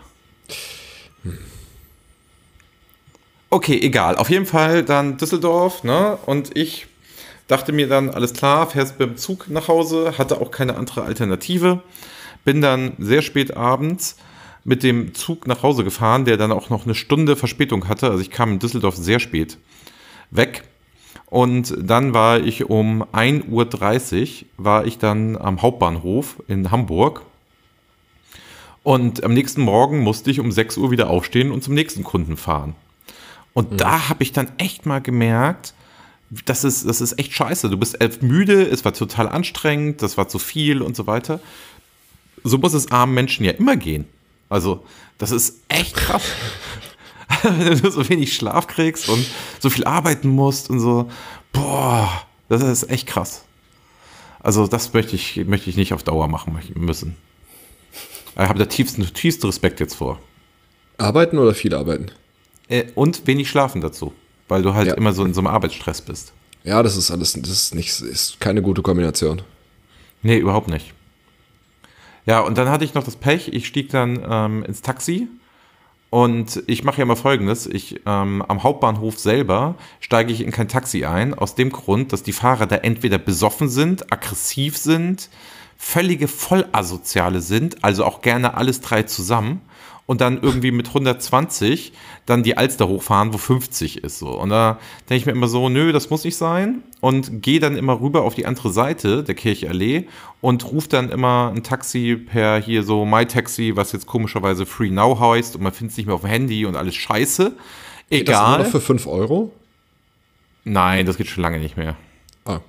Okay, egal. Auf jeden Fall dann Düsseldorf, ne? Und ich dachte mir dann, alles klar, fährst mit dem Zug nach Hause, hatte auch keine andere Alternative. Bin dann sehr spät abends mit dem Zug nach Hause gefahren, der dann auch noch eine Stunde Verspätung hatte. Also ich kam in Düsseldorf sehr spät weg. Und dann war ich um 1.30 Uhr, war ich dann am Hauptbahnhof in Hamburg. Und am nächsten Morgen musste ich um 6 Uhr wieder aufstehen und zum nächsten Kunden fahren. Und da habe ich dann echt mal gemerkt, das ist, das ist echt scheiße. Du bist elf müde, es war total anstrengend, das war zu viel und so weiter. So muss es armen Menschen ja immer gehen. Also, das ist echt krass. <laughs> Wenn du so wenig Schlaf kriegst und so viel arbeiten musst und so, boah, das ist echt krass. Also, das möchte ich, möchte ich nicht auf Dauer machen müssen. Ich habe da tiefsten, tiefsten Respekt jetzt vor. Arbeiten oder viel arbeiten? Äh, Und wenig schlafen dazu, weil du halt Ja. immer so in so einem Arbeitsstress bist. Ja, das ist alles, das ist nicht, ist keine gute Kombination. Nee, überhaupt nicht. Ja, und dann hatte ich noch das Pech, ich stieg dann ähm, ins Taxi und ich mache ja mal folgendes, ich ähm, am Hauptbahnhof selber steige ich in kein Taxi ein, aus dem Grund, dass die Fahrer da entweder besoffen sind, aggressiv sind, völlige Vollasoziale sind, also auch gerne alles drei zusammen und dann irgendwie mit 120 dann die Alster hochfahren, wo 50 ist so. Und da denke ich mir immer so, nö, das muss nicht sein und gehe dann immer rüber auf die andere Seite der Kirchallee und rufe dann immer ein Taxi per hier so MyTaxi, was jetzt komischerweise Free Now heißt und man findet es nicht mehr auf dem Handy und alles scheiße. Geht das Egal. noch für 5 Euro? Nein, das geht schon lange nicht mehr. Ah.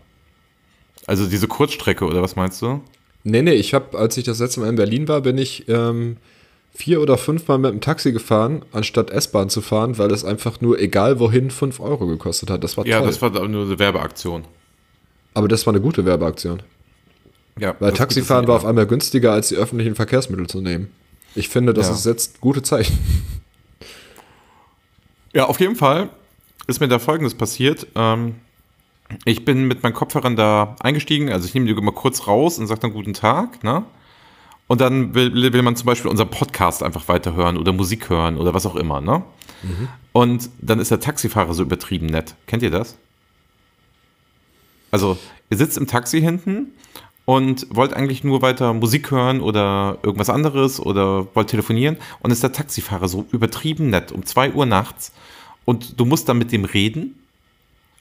Also diese Kurzstrecke oder was meinst du? Nee, nee, ich habe, als ich das letzte Mal in Berlin war, bin ich ähm, vier oder fünfmal mit dem Taxi gefahren, anstatt S-Bahn zu fahren, weil es einfach nur, egal wohin, 5 Euro gekostet hat. Das war Ja, toll. das war nur eine Werbeaktion. Aber das war eine gute Werbeaktion. Ja, Weil Taxifahren war auf einmal günstiger, als die öffentlichen Verkehrsmittel zu nehmen. Ich finde, das Ja. ist jetzt gute Zeichen. Ja, auf jeden Fall ist mir da Folgendes passiert. Ähm, ich bin mit meinen Kopfhörern da eingestiegen, also ich nehme die immer kurz raus und sage dann guten Tag, ne? Und dann will, will man zum Beispiel unseren Podcast einfach weiterhören oder Musik hören oder was auch immer, ne? Und dann ist der Taxifahrer so übertrieben nett. Kennt ihr das? Also, ihr sitzt im Taxi hinten und wollt eigentlich nur weiter Musik hören oder irgendwas anderes oder wollt telefonieren und ist der Taxifahrer so übertrieben nett um 2 Uhr nachts und du musst dann mit dem reden.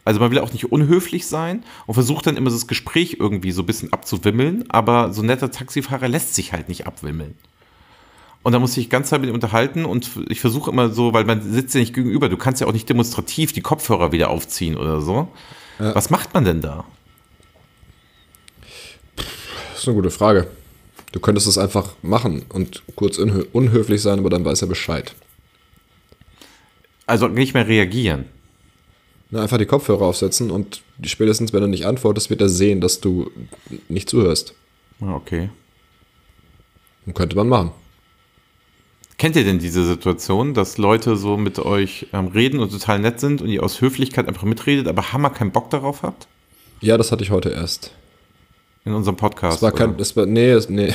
Also man will auch nicht unhöflich sein und versucht dann immer das Gespräch irgendwie so ein bisschen abzuwimmeln, aber so ein netter Taxifahrer lässt sich halt nicht abwimmeln. Und da muss ich die ganze Zeit mit ihm unterhalten und ich versuche immer so, weil man sitzt ja nicht gegenüber, du kannst ja auch nicht demonstrativ die Kopfhörer wieder aufziehen oder so. Was macht man denn da? Das ist eine gute Frage. Du könntest es einfach machen und kurz unhö unhöflich sein, aber dann weiß er Bescheid. Also nicht mehr reagieren. Na, einfach die Kopfhörer aufsetzen und spätestens, wenn er nicht antwortest, wird er sehen, dass du nicht zuhörst. Ah, Okay. Und könnte man machen. Kennt ihr denn diese Situation, dass Leute so mit euch ähm, reden und total nett sind und ihr aus Höflichkeit einfach mitredet, aber hammer keinen Bock darauf habt? Ja, das hatte ich heute erst. In unserem Podcast. Es war kein, oder? es war, nee, es, nee.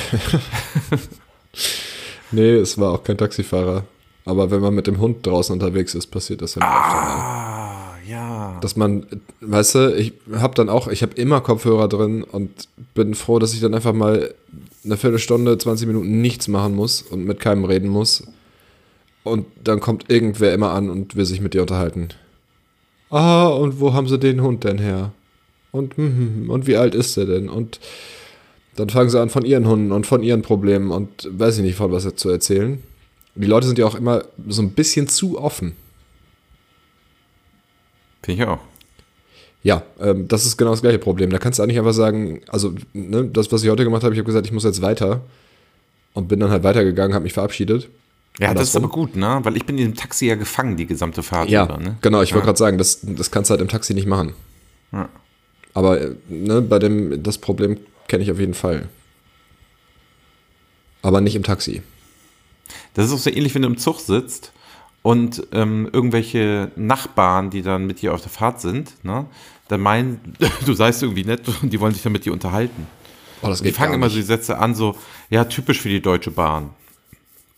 <laughs> nee, es war auch kein Taxifahrer. Aber wenn man mit dem Hund draußen unterwegs ist, passiert das ja. Ah, ja. Dass man, weißt du, ich habe dann auch, ich habe immer Kopfhörer drin und bin froh, dass ich dann einfach mal eine Viertelstunde, 20 Minuten nichts machen muss und mit keinem reden muss. Und dann kommt irgendwer immer an und will sich mit dir unterhalten. Ah, und wo haben sie den Hund denn her? Und, hm, hm, hm, und wie alt ist der denn? Und dann fangen sie an von ihren Hunden und von ihren Problemen und weiß ich nicht, von was zu erzählen. Die Leute sind ja auch immer so ein bisschen zu offen. Finde ich auch. Ja, ähm, das ist genau das gleiche Problem. Da kannst du eigentlich einfach sagen, also ne, das, was ich heute gemacht habe, ich habe gesagt, ich muss jetzt weiter und bin dann halt weitergegangen, habe mich verabschiedet. Ja, das ist aber gut, ne? Weil ich bin in dem Taxi ja gefangen, die gesamte Fahrt Ja, über, ne? genau, ich wollte Ja. gerade sagen, das, das kannst du halt im Taxi nicht machen. Ja. Aber äh, ne, bei dem, das Problem kenne ich auf jeden Fall. Aber nicht im Taxi. Das ist auch so ähnlich, wenn du im Zug sitzt und ähm, irgendwelche Nachbarn, die dann mit dir auf der Fahrt sind, ne, dann meinen, <laughs> du seist irgendwie nett und die wollen sich dann mit dir unterhalten. Oh, Und die fangen immer so die Sätze an, so, ja, typisch für die Deutsche Bahn.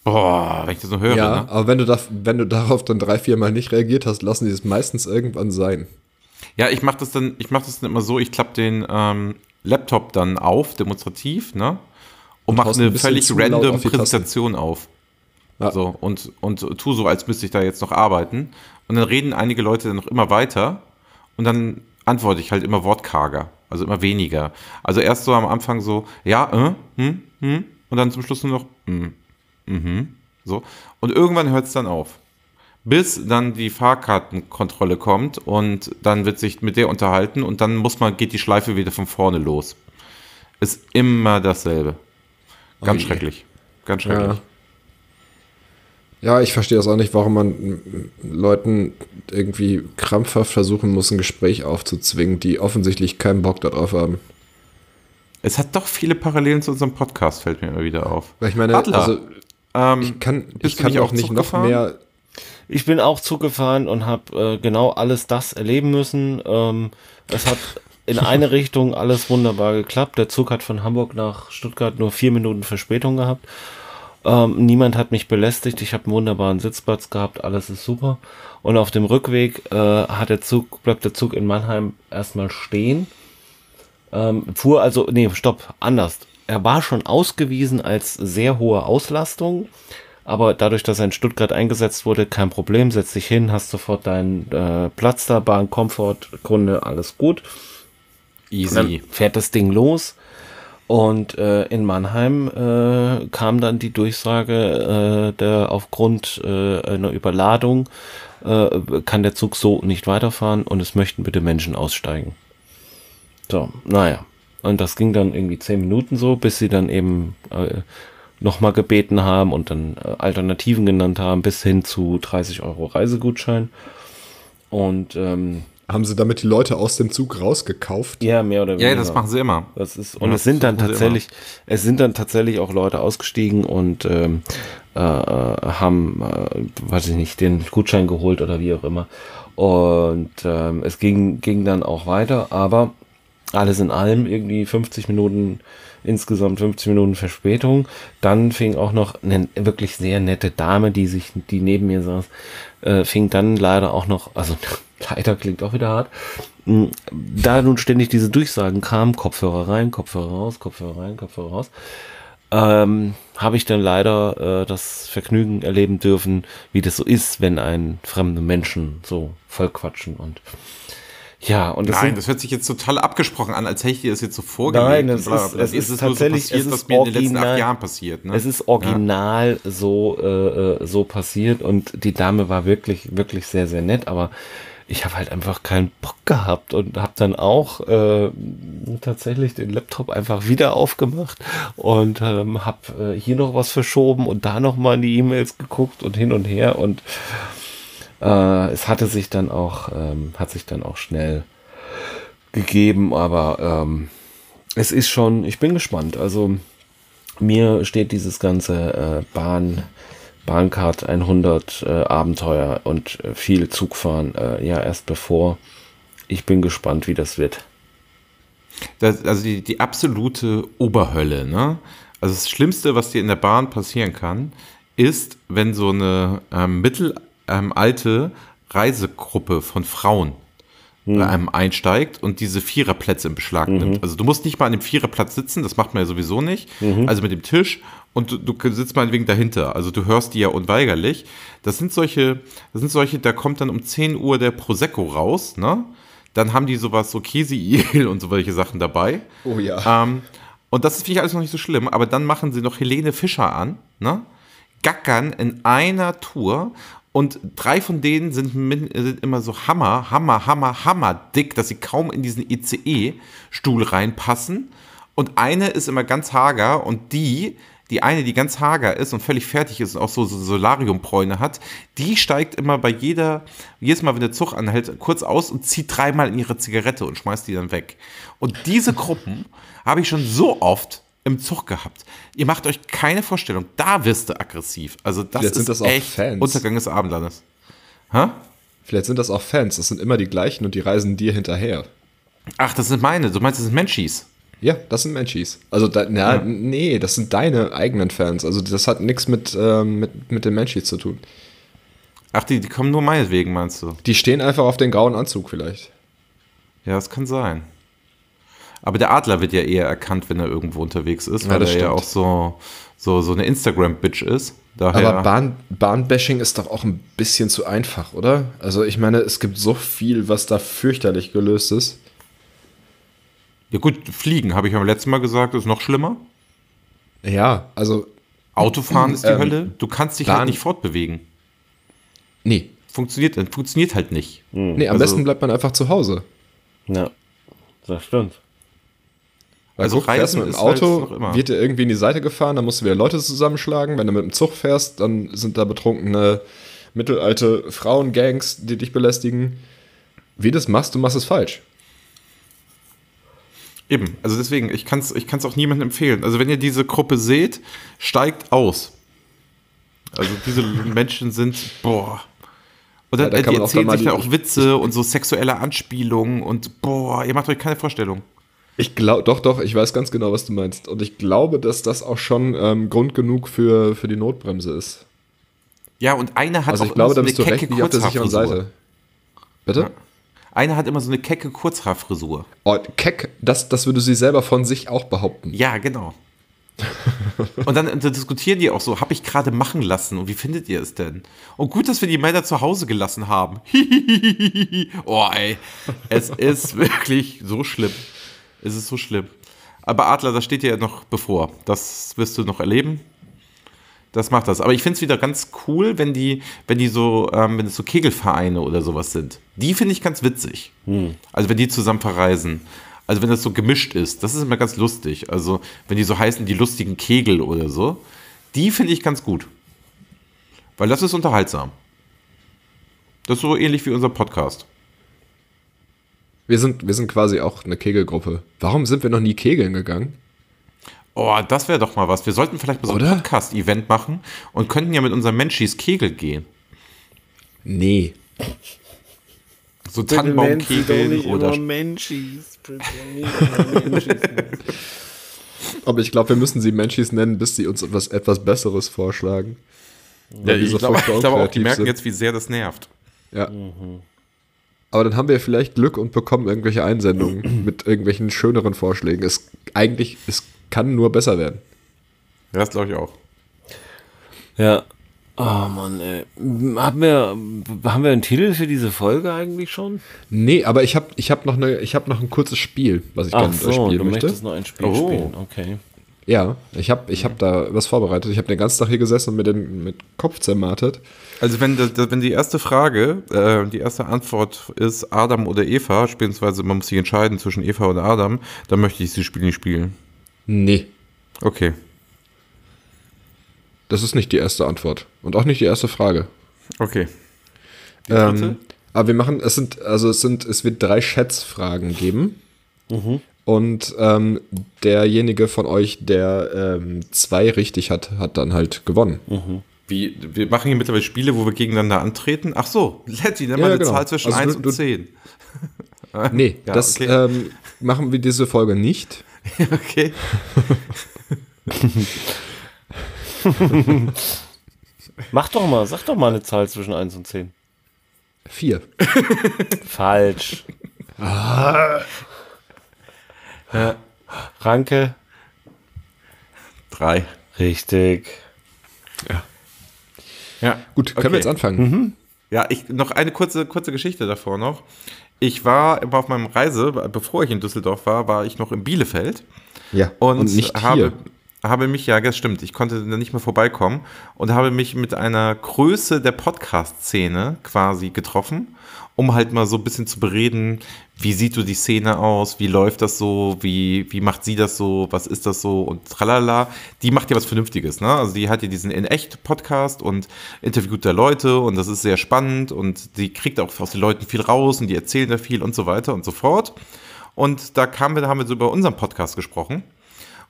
Boah, wenn ich das so höre, Ja, ne? aber wenn du, da, wenn du darauf dann drei, vier Mal nicht reagiert hast, lassen die es meistens irgendwann sein. Ja, ich mache das dann, ich mache das dann immer so, ich klappe den ähm, Laptop dann auf, demonstrativ, ne? Und, mache haust ein eine völlig random. Präsentation auf. Ja. So, und, und tu so, als müsste ich da jetzt noch arbeiten. Und dann reden einige Leute dann noch immer weiter und dann antworte ich halt immer wortkarger, also immer weniger. Also erst so am Anfang so, ja, äh, hm, hm, und dann zum Schluss nur noch, hm, mhm, so. Und irgendwann hört es dann auf. Bis dann die Fahrkartenkontrolle kommt und dann wird sich mit der unterhalten und dann muss man, geht die Schleife wieder von vorne los. Ist immer dasselbe. Ganz Ui. schrecklich. Ganz schrecklich. Ja. Ja, ich verstehe das auch nicht, warum man Leuten irgendwie krampfhaft versuchen muss, ein Gespräch aufzuzwingen, die offensichtlich keinen Bock darauf haben. Es hat doch viele Parallelen zu unserem Podcast, fällt mir immer wieder auf. Weil ich meine, Adler, also Ähm, ich kann, ich kann nicht auch nicht noch gefahren? mehr. Ich bin auch Zug gefahren und habe äh, genau alles das erleben müssen. Ähm, es hat in eine <laughs> Richtung alles wunderbar geklappt. Der Zug hat von Hamburg nach Stuttgart nur vier Minuten Verspätung gehabt. Ähm, niemand hat mich belästigt. Ich habe einen wunderbaren Sitzplatz gehabt. Alles ist super. Und auf dem Rückweg äh, hat der Zug, bleibt der Zug in Mannheim erstmal stehen. Ähm, fuhr also, nee, stopp, anders. Er war schon ausgewiesen als sehr hohe Auslastung, aber dadurch, dass er in Stuttgart eingesetzt wurde, kein Problem, setz dich hin, hast sofort deinen äh, Platz da, Bahn, Komfort, Kunde, alles gut. Easy. fährt das Ding los. Und äh, in Mannheim äh, kam dann die Durchsage, äh, der aufgrund äh, einer Überladung äh, kann der Zug so nicht weiterfahren und es möchten bitte Menschen aussteigen. So, naja. Und das ging dann irgendwie zehn Minuten so, bis sie dann eben äh, nochmal gebeten haben und dann äh, Alternativen genannt haben, bis hin zu 30 Euro Reisegutschein. Und ähm, Haben sie damit die Leute aus dem Zug rausgekauft? ja, mehr oder weniger. Ja, das machen sie immer. Das ist, und Ja, es sind dann tatsächlich, es sind dann tatsächlich auch Leute ausgestiegen und ähm, äh, äh, haben, äh, weiß ich nicht, den Gutschein geholt oder wie auch immer. Und ähm, es ging, ging dann auch weiter, aber alles in allem irgendwie 50 Minuten, insgesamt 50 Minuten Verspätung. Dann fing auch noch eine wirklich sehr nette Dame, die sich, die neben mir saß, äh, fing dann leider auch noch, also leider klingt auch wieder hart, mh, da nun ständig diese Durchsagen kamen, Kopfhörer rein, Kopfhörer raus, Kopfhörer rein, Kopfhörer raus, ähm, habe ich dann leider äh, das Vergnügen erleben dürfen, wie das so ist, wenn ein fremde Menschen so voll quatschen und ja, und das Nein, sind, das hört sich jetzt total abgesprochen an, als hätte ich dir das jetzt so vorgelegt. Nein, bla, ist- es ist nur tatsächlich- so passiert, es ist was mir in den letzten original- acht Jahren passiert. Ne? Es ist original so, äh, äh, so passiert und die Dame war wirklich, wirklich sehr, sehr nett, aber ich habe halt einfach keinen Bock gehabt und habe dann auch äh, tatsächlich den Laptop einfach wieder aufgemacht und ähm, habe äh, hier noch was verschoben und da noch mal in die E-Mails geguckt und hin und her und äh, es hatte sich dann auch, ähm, hat sich dann auch schnell gegeben, aber ähm, es ist schon, ich bin gespannt. Also mir steht dieses ganze äh, Bahn, Bahncard 100 äh, Abenteuer und äh, viel Zugfahren äh, ja erst bevor. Ich bin gespannt, wie das wird. Das, also die, die absolute Oberhölle, ne? Also das Schlimmste, was dir in der Bahn passieren kann, ist, wenn so eine ähm, mittelalte Reisegruppe von Frauen bei einem einsteigt und diese Viererplätze in Beschlag nimmt. Also du musst nicht mal an dem Viererplatz sitzen, das macht man ja sowieso nicht. Also mit dem Tisch und du, du sitzt meinetwegen dahinter. Also du hörst die ja unweigerlich. Das sind solche, das sind solche, da kommt dann um 10 Uhr der Prosecco raus, ne? Dann haben die sowas, so Käseigel <laughs> und so welche Sachen dabei. Oh ja. Ähm, und das finde ich alles noch nicht so schlimm, aber dann machen sie noch Helene Fischer an, ne? Gackern in einer Tour und drei von denen sind, sind immer so Hammer, Hammer, Hammer, Hammer dick, dass sie kaum in diesen ICE-Stuhl reinpassen. Und eine ist immer ganz hager und die, die eine, die ganz hager ist und völlig fertig ist und auch so, so Solariumbräune hat, die steigt immer bei jeder, jedes Mal, wenn der Zug anhält, kurz aus und zieht dreimal in ihre Zigarette und schmeißt die dann weg. Und diese Gruppen habe ich schon so oft im Zug gehabt. Ihr macht euch keine Vorstellung. Da wirst du aggressiv. Also das Vielleicht ist sind das auch echt Fans. Untergang des Abendlandes. Hä? Vielleicht sind das auch Fans. Das sind immer die gleichen und die reisen dir hinterher. Ach, das sind meine. Du meinst, das sind Menschis. Ja, das sind Menschis. Also, da, na, Ja. nee, das sind deine eigenen Fans. Also, das hat nichts mit, ähm, mit, mit den Menschis zu tun. Ach, die, die kommen nur meinetwegen, meinst du? Die stehen einfach auf den grauen Anzug vielleicht. Ja, das kann sein. Aber der Adler wird ja eher erkannt, wenn er irgendwo unterwegs ist, Ja, weil das er ja stimmt. auch so, so, so eine Instagram-Bitch ist. Daher, Aber Bahn, Bahnbashing ist doch auch ein bisschen zu einfach, oder? Also, ich meine, es gibt so viel, was da fürchterlich gelöst ist. Ja gut, Fliegen, habe ich beim letzten Mal gesagt, ist noch schlimmer. Ja, also, Autofahren ist die Ähm, Hölle. Du kannst dich halt nicht fortbewegen. nee. Funktioniert, funktioniert halt nicht. Nee, am Also- besten bleibt man einfach zu Hause. Ja, das stimmt. Weil Also also fährst Reisen mit dem halt Auto, immer. wird dir irgendwie in die Seite gefahren, dann musst du wieder Leute zusammenschlagen. Wenn du mit dem Zug fährst, dann sind da betrunkene, mittelalte Frauengangs, die dich belästigen. Wie du das machst, du machst es falsch. Eben, also deswegen, ich kann es ich kann's auch niemandem empfehlen. Also wenn ihr diese Gruppe seht, steigt aus. Also diese Menschen sind, boah. Und dann Ja, da die auch erzählen dann sich dann die- auch Witze und so sexuelle Anspielungen und boah, ihr macht euch keine Vorstellung. Ich glaube, doch, doch, ich weiß ganz genau, was du meinst. Und ich glaube, dass das auch schon ähm, Grund genug für, für die Notbremse ist. Ja, und einer hat Also auch ich glaube, immer da so bist du eine recht kecke sicheren Kurzhaarfrisur. Seite. Bitte? Einer hat immer so eine kecke Kurzhaarfrisur. Oh, keck, das, das würde sie selber von sich auch behaupten. Ja, genau. <laughs> und dann, dann diskutieren die auch so, habe ich gerade machen lassen und wie findet ihr es denn? Und gut, dass wir die Männer zu Hause gelassen haben. <laughs> oh, ey. Es ist wirklich so schlimm. Es ist so schlimm. Aber Adler, das steht dir ja noch bevor. Das wirst du noch erleben. Das macht das. Aber ich finde es wieder ganz cool, wenn die, wenn die so, ähm, wenn es so Kegelvereine oder sowas sind. Die finde ich ganz witzig. Also wenn die zusammen verreisen. Also wenn das so gemischt ist, das ist immer ganz lustig. Also wenn die so heißen, die lustigen Kegel oder so, die finde ich ganz gut. Weil das ist unterhaltsam. Das ist so ähnlich wie unser Podcast. Wir sind, wir sind quasi auch eine Kegelgruppe. Warum sind wir noch nie kegeln gegangen? Oh, das wäre doch mal was. Wir sollten vielleicht mal so ein Oder? Podcast-Event machen und könnten ja mit unseren Menschis Kegel gehen. Nee. So Tannenbaumkegeln oder Menschis. Aber ich glaube, wir müssen sie Menschis nennen, bis sie uns etwas, etwas Besseres vorschlagen. Ja, ich so glaube glaube auch, die merken sind. jetzt, wie sehr das nervt. Ja. Aber dann haben wir vielleicht Glück und bekommen irgendwelche Einsendungen <clears throat> mit irgendwelchen schöneren Vorschlägen. Es eigentlich, es kann nur besser werden. Ja, das glaube ich auch. Ja. Oh Mann, ey. Haben wir, haben wir einen Titel für diese Folge eigentlich schon? Nee, aber ich habe ich hab noch, eine- ich hab noch ein kurzes Spiel, was ich Ach gerne mit euch so, spielen du möchte. möchtest noch ein Spiel Oh. spielen. Okay. Ja, ich habe ich hab da was vorbereitet. Ich habe den ganzen Tag hier gesessen und mir den mit Kopf zermartet. Also wenn, das- wenn die erste Frage, äh, die erste Antwort ist Adam oder Eva, beziehungsweise man muss sich entscheiden zwischen Eva oder Adam, dann möchte ich dieses Spiel nicht spielen. Nee, Okay. das ist nicht die erste Antwort. Und auch nicht die erste Frage. Okay. Ähm, aber wir machen, es sind, also es sind, es wird drei Schätzfragen geben. Und ähm, derjenige von euch, der ähm, zwei richtig hat, hat dann halt gewonnen. Wie, wir machen hier mittlerweile Spiele, wo wir gegeneinander antreten. Ach so, Letty, nimm mal Ja, eine genau. Zahl zwischen Also 1 du- und du- 10. Nee, <laughs> Ja, das okay. ähm, machen wir diese Folge nicht. <laughs> Okay. <laughs> Mach doch mal, sag doch mal eine Zahl zwischen 1 und 10. Vier. <laughs> Falsch. Ranke. Drei. Richtig. Ja. Gut, können Okay. wir jetzt anfangen? Ja, ich noch eine kurze, kurze Geschichte davor noch. Ich war immer auf meinem Reise, bevor ich in Düsseldorf war, war ich noch in Bielefeld. Ja. und, nicht habe, hier. habe mich, ja, das stimmt, ich konnte da nicht mehr vorbeikommen und habe mich mit einer Größe der Podcast-Szene quasi getroffen, um halt mal so ein bisschen zu bereden, wie sieht du die Szene aus, wie läuft das so, wie, wie macht sie das so, was ist das so und tralala. Die macht ja was Vernünftiges, ne? Also die hat ja diesen In-Echt-Podcast und interviewt da Leute und das ist sehr spannend und die kriegt auch aus den Leuten viel raus und die erzählen da viel und so weiter und so fort. Und da kamen wir, da haben wir so über unseren Podcast gesprochen.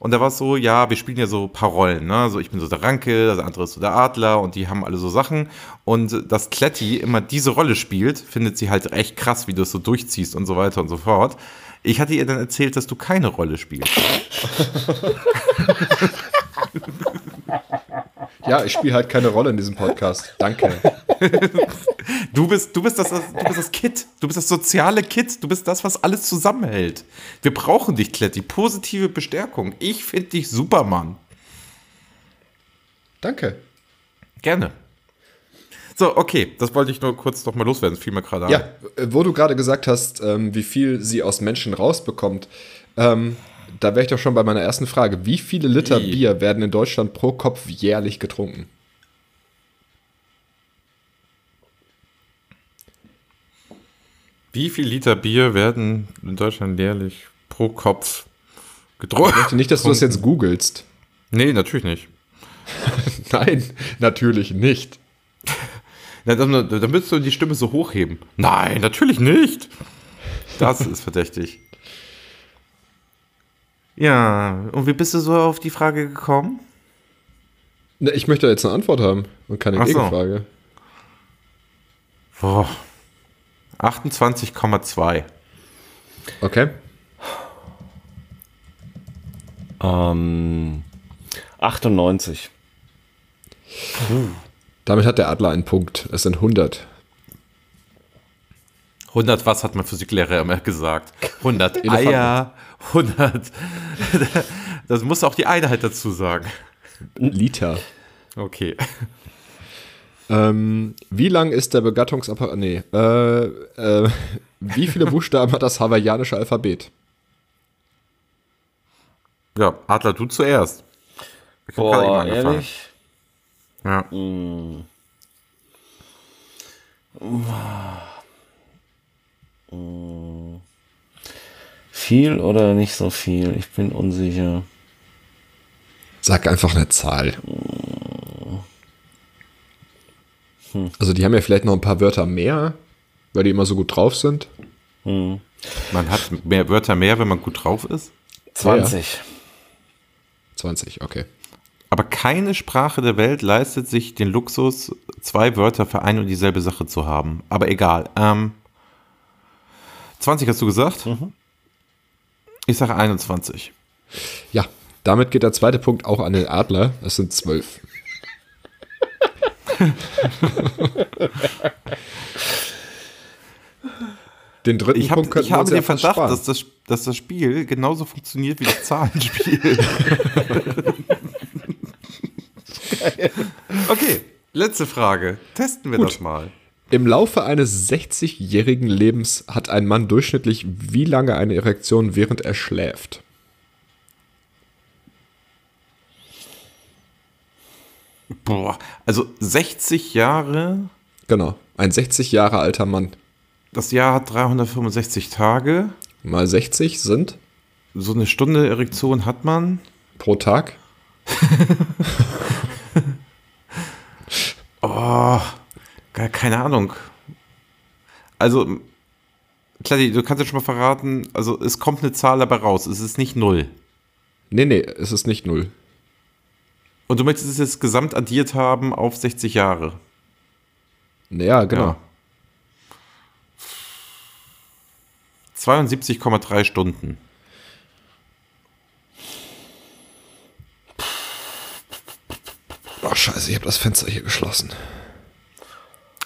Und da war es so, ja, wir spielen ja so ein paar Rollen, ne? Also ich bin so der Ranke, der andere ist so der Adler und die haben alle so Sachen. Und dass Kletti immer diese Rolle spielt, findet sie halt echt krass, wie du es so durchziehst und so weiter und so fort. Ich hatte ihr dann erzählt, dass du keine Rolle spielst. <laughs> Ja, ich spiele halt keine Rolle in diesem Podcast. Danke. Du bist, du bist das, du bist das Kit. Du bist das soziale Kit. Du bist das, was alles zusammenhält. Wir brauchen dich, Kletti. Positive Bestärkung. Ich finde dich super, Mann. Danke. Gerne. So, okay, das wollte ich nur kurz noch mal loswerden. Das fiel mir gerade an. Ja, äh, wo du gerade gesagt hast, ähm, wie viel sie aus Menschen rausbekommt, ähm, da wäre ich doch schon bei meiner ersten Frage. Wie viele Liter Wie? Bier werden in Deutschland pro Kopf jährlich getrunken? Wie viel Liter Bier werden in Deutschland jährlich pro Kopf getrunken? Ich möchte nicht, dass du das jetzt googelst. Nee, natürlich nicht. <laughs> Nein, natürlich nicht. Na, dann, dann willst du die Stimme so hochheben. Nein, natürlich nicht. Das ist verdächtig. Ja, und wie bist du so auf die Frage gekommen? Ne, Ich möchte jetzt eine Antwort haben und keine Ach so. Gegenfrage. Boah. 28,2. Okay. Ähm, 98. Damit hat der Adler einen Punkt. Es sind 100. 100 was hat mein Physiklehrer immer gesagt? 100 <laughs> Elefanten. Eier, 100. <laughs> Das muss auch die Einheit dazu sagen. Liter. Okay. Ähm, wie lang ist der Begattungsapparat? Nee. Äh, äh, wie viele <laughs> Buchstaben hat das hawaiianische Alphabet? Ja, Adler, du zuerst. Ich Boah, ehrlich? Ja. Viel oder nicht so viel? Ich bin unsicher. Sag einfach eine Zahl. Also die haben ja vielleicht noch ein paar Wörter mehr, weil die immer so gut drauf sind. Man hat mehr Wörter mehr, wenn man gut drauf ist. 20. 20, okay. Aber keine Sprache der Welt leistet sich den Luxus, zwei Wörter für ein und dieselbe Sache zu haben. Aber egal. Ähm, 20 hast du gesagt? Ich sage 21. Ja, damit geht der zweite Punkt auch an den Adler. Es sind 12. Den dritten Ich, hab, Punkt ich habe den Verdacht, sparen. dass das, dass das Spiel genauso funktioniert wie das Zahlenspiel. <laughs> okay, letzte Frage. Testen wir Gut. das mal. Im Laufe eines 60-jährigen Lebens hat ein Mann durchschnittlich wie lange eine Erektion, während er schläft? Boah, also 60 Jahre, Genau, ein 60 Jahre alter Mann. das Jahr hat 365 Tage. Mal 60 sind So eine Stunde Erektion hat man. pro Tag. <laughs> Oh, keine Ahnung. Also, Kletti, du kannst ja schon mal verraten, also es kommt eine Zahl dabei raus, es ist nicht null. Nee, nee, es ist nicht null. Und du möchtest es jetzt gesamt addiert haben auf 60 Jahre. Naja, genau. Ja. 72,3 Stunden. Oh, scheiße, ich habe das Fenster hier geschlossen.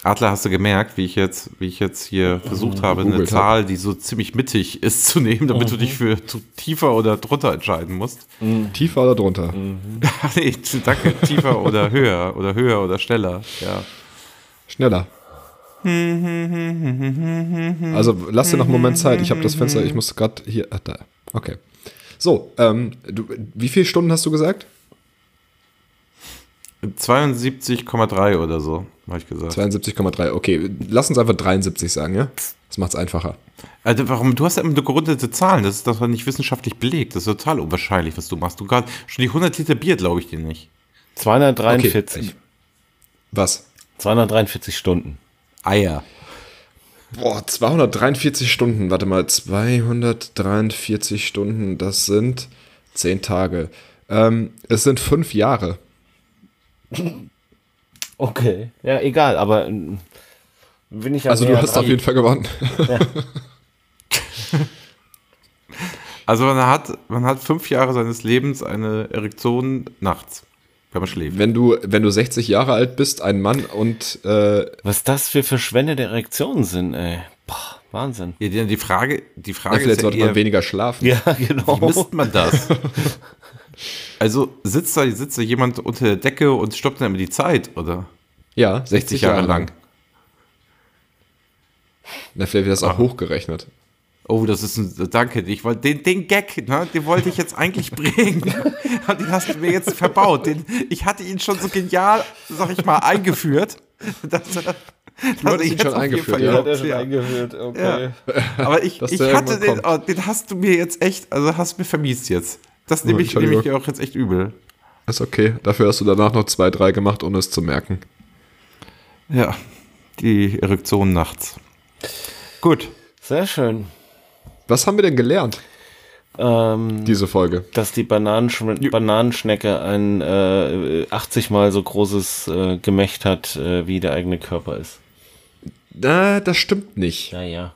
Adler, hast du gemerkt, wie ich jetzt, wie ich jetzt hier versucht habe, eine Zahl, die so ziemlich mittig ist, zu nehmen, damit du dich für zu tiefer oder drunter entscheiden musst? Tiefer oder drunter? <laughs> nee, danke, tiefer oder höher oder höher oder schneller. Ja. Schneller. Also lass dir noch einen Moment Zeit. Ich habe das Fenster, ich muss gerade hier. Ah, da. Okay. So, ähm, du, wie viele Stunden hast du gesagt? 72,3 oder so, habe ich gesagt. 72,3. Okay, lass uns einfach 73 sagen, ja? Das macht's einfacher. Also warum? Du hast ja immer nur gerundete Zahlen. Das ist das war nicht wissenschaftlich belegt. Das ist total unwahrscheinlich, was du machst. Du gerade schon die 100 Liter Bier, glaube ich dir nicht. 243. Was? 243 Stunden. Eier. Boah, 243 Stunden. Warte mal, 243 Stunden, das sind 10 Tage. Ähm, es sind 5 Jahre. Okay. Ja, egal, aber ähm, bin ich ja Also du hast dran. auf jeden Fall gewonnen. <laughs> Also man hat, man hat fünf Jahre seines Lebens eine Erektion nachts, wenn man schläft. Wenn du, wenn du 60 Jahre alt bist, ein Mann und äh, Was das für verschwendete Erektionen sind, ey. Boah, Wahnsinn. Ja, die, die Frage, die ja, Frage vielleicht ist ja sollte eher, man weniger schlafen. Ja, genau. wie misst man das? <laughs> also sitzt da, sitzt da jemand unter der Decke und stoppt dann immer die Zeit, oder? Ja, 60 Jahre lang. Na, vielleicht wird das Ah. auch hochgerechnet. Oh, das ist ein, danke, ich wollte, den, den Gag, ne, den wollte ich jetzt eigentlich bringen. <laughs> Aber den hast du mir jetzt verbaut. Den, ich hatte ihn schon so genial, sag ich mal, eingeführt. <laughs> Dass, dass hattest er ihn schon eingeführt, ja. glaubt, ja. eingeführt, okay. Aber ich, ich hatte den, oh, den hast du mir jetzt echt, also hast du mir vermiest jetzt. Das nehme ich, nehme ich dir auch jetzt echt übel. Ist okay. Dafür hast du danach noch zwei, drei gemacht, ohne es zu merken. Ja, die Erektion nachts. Gut. Sehr schön. Was haben wir denn gelernt, Ähm, diese Folge? dass die Bananensch Bananenschnecke ein äh, 80 mal so großes äh, Gemächt hat, äh, wie der eigene Körper ist. Na, das stimmt nicht. Ja, ja.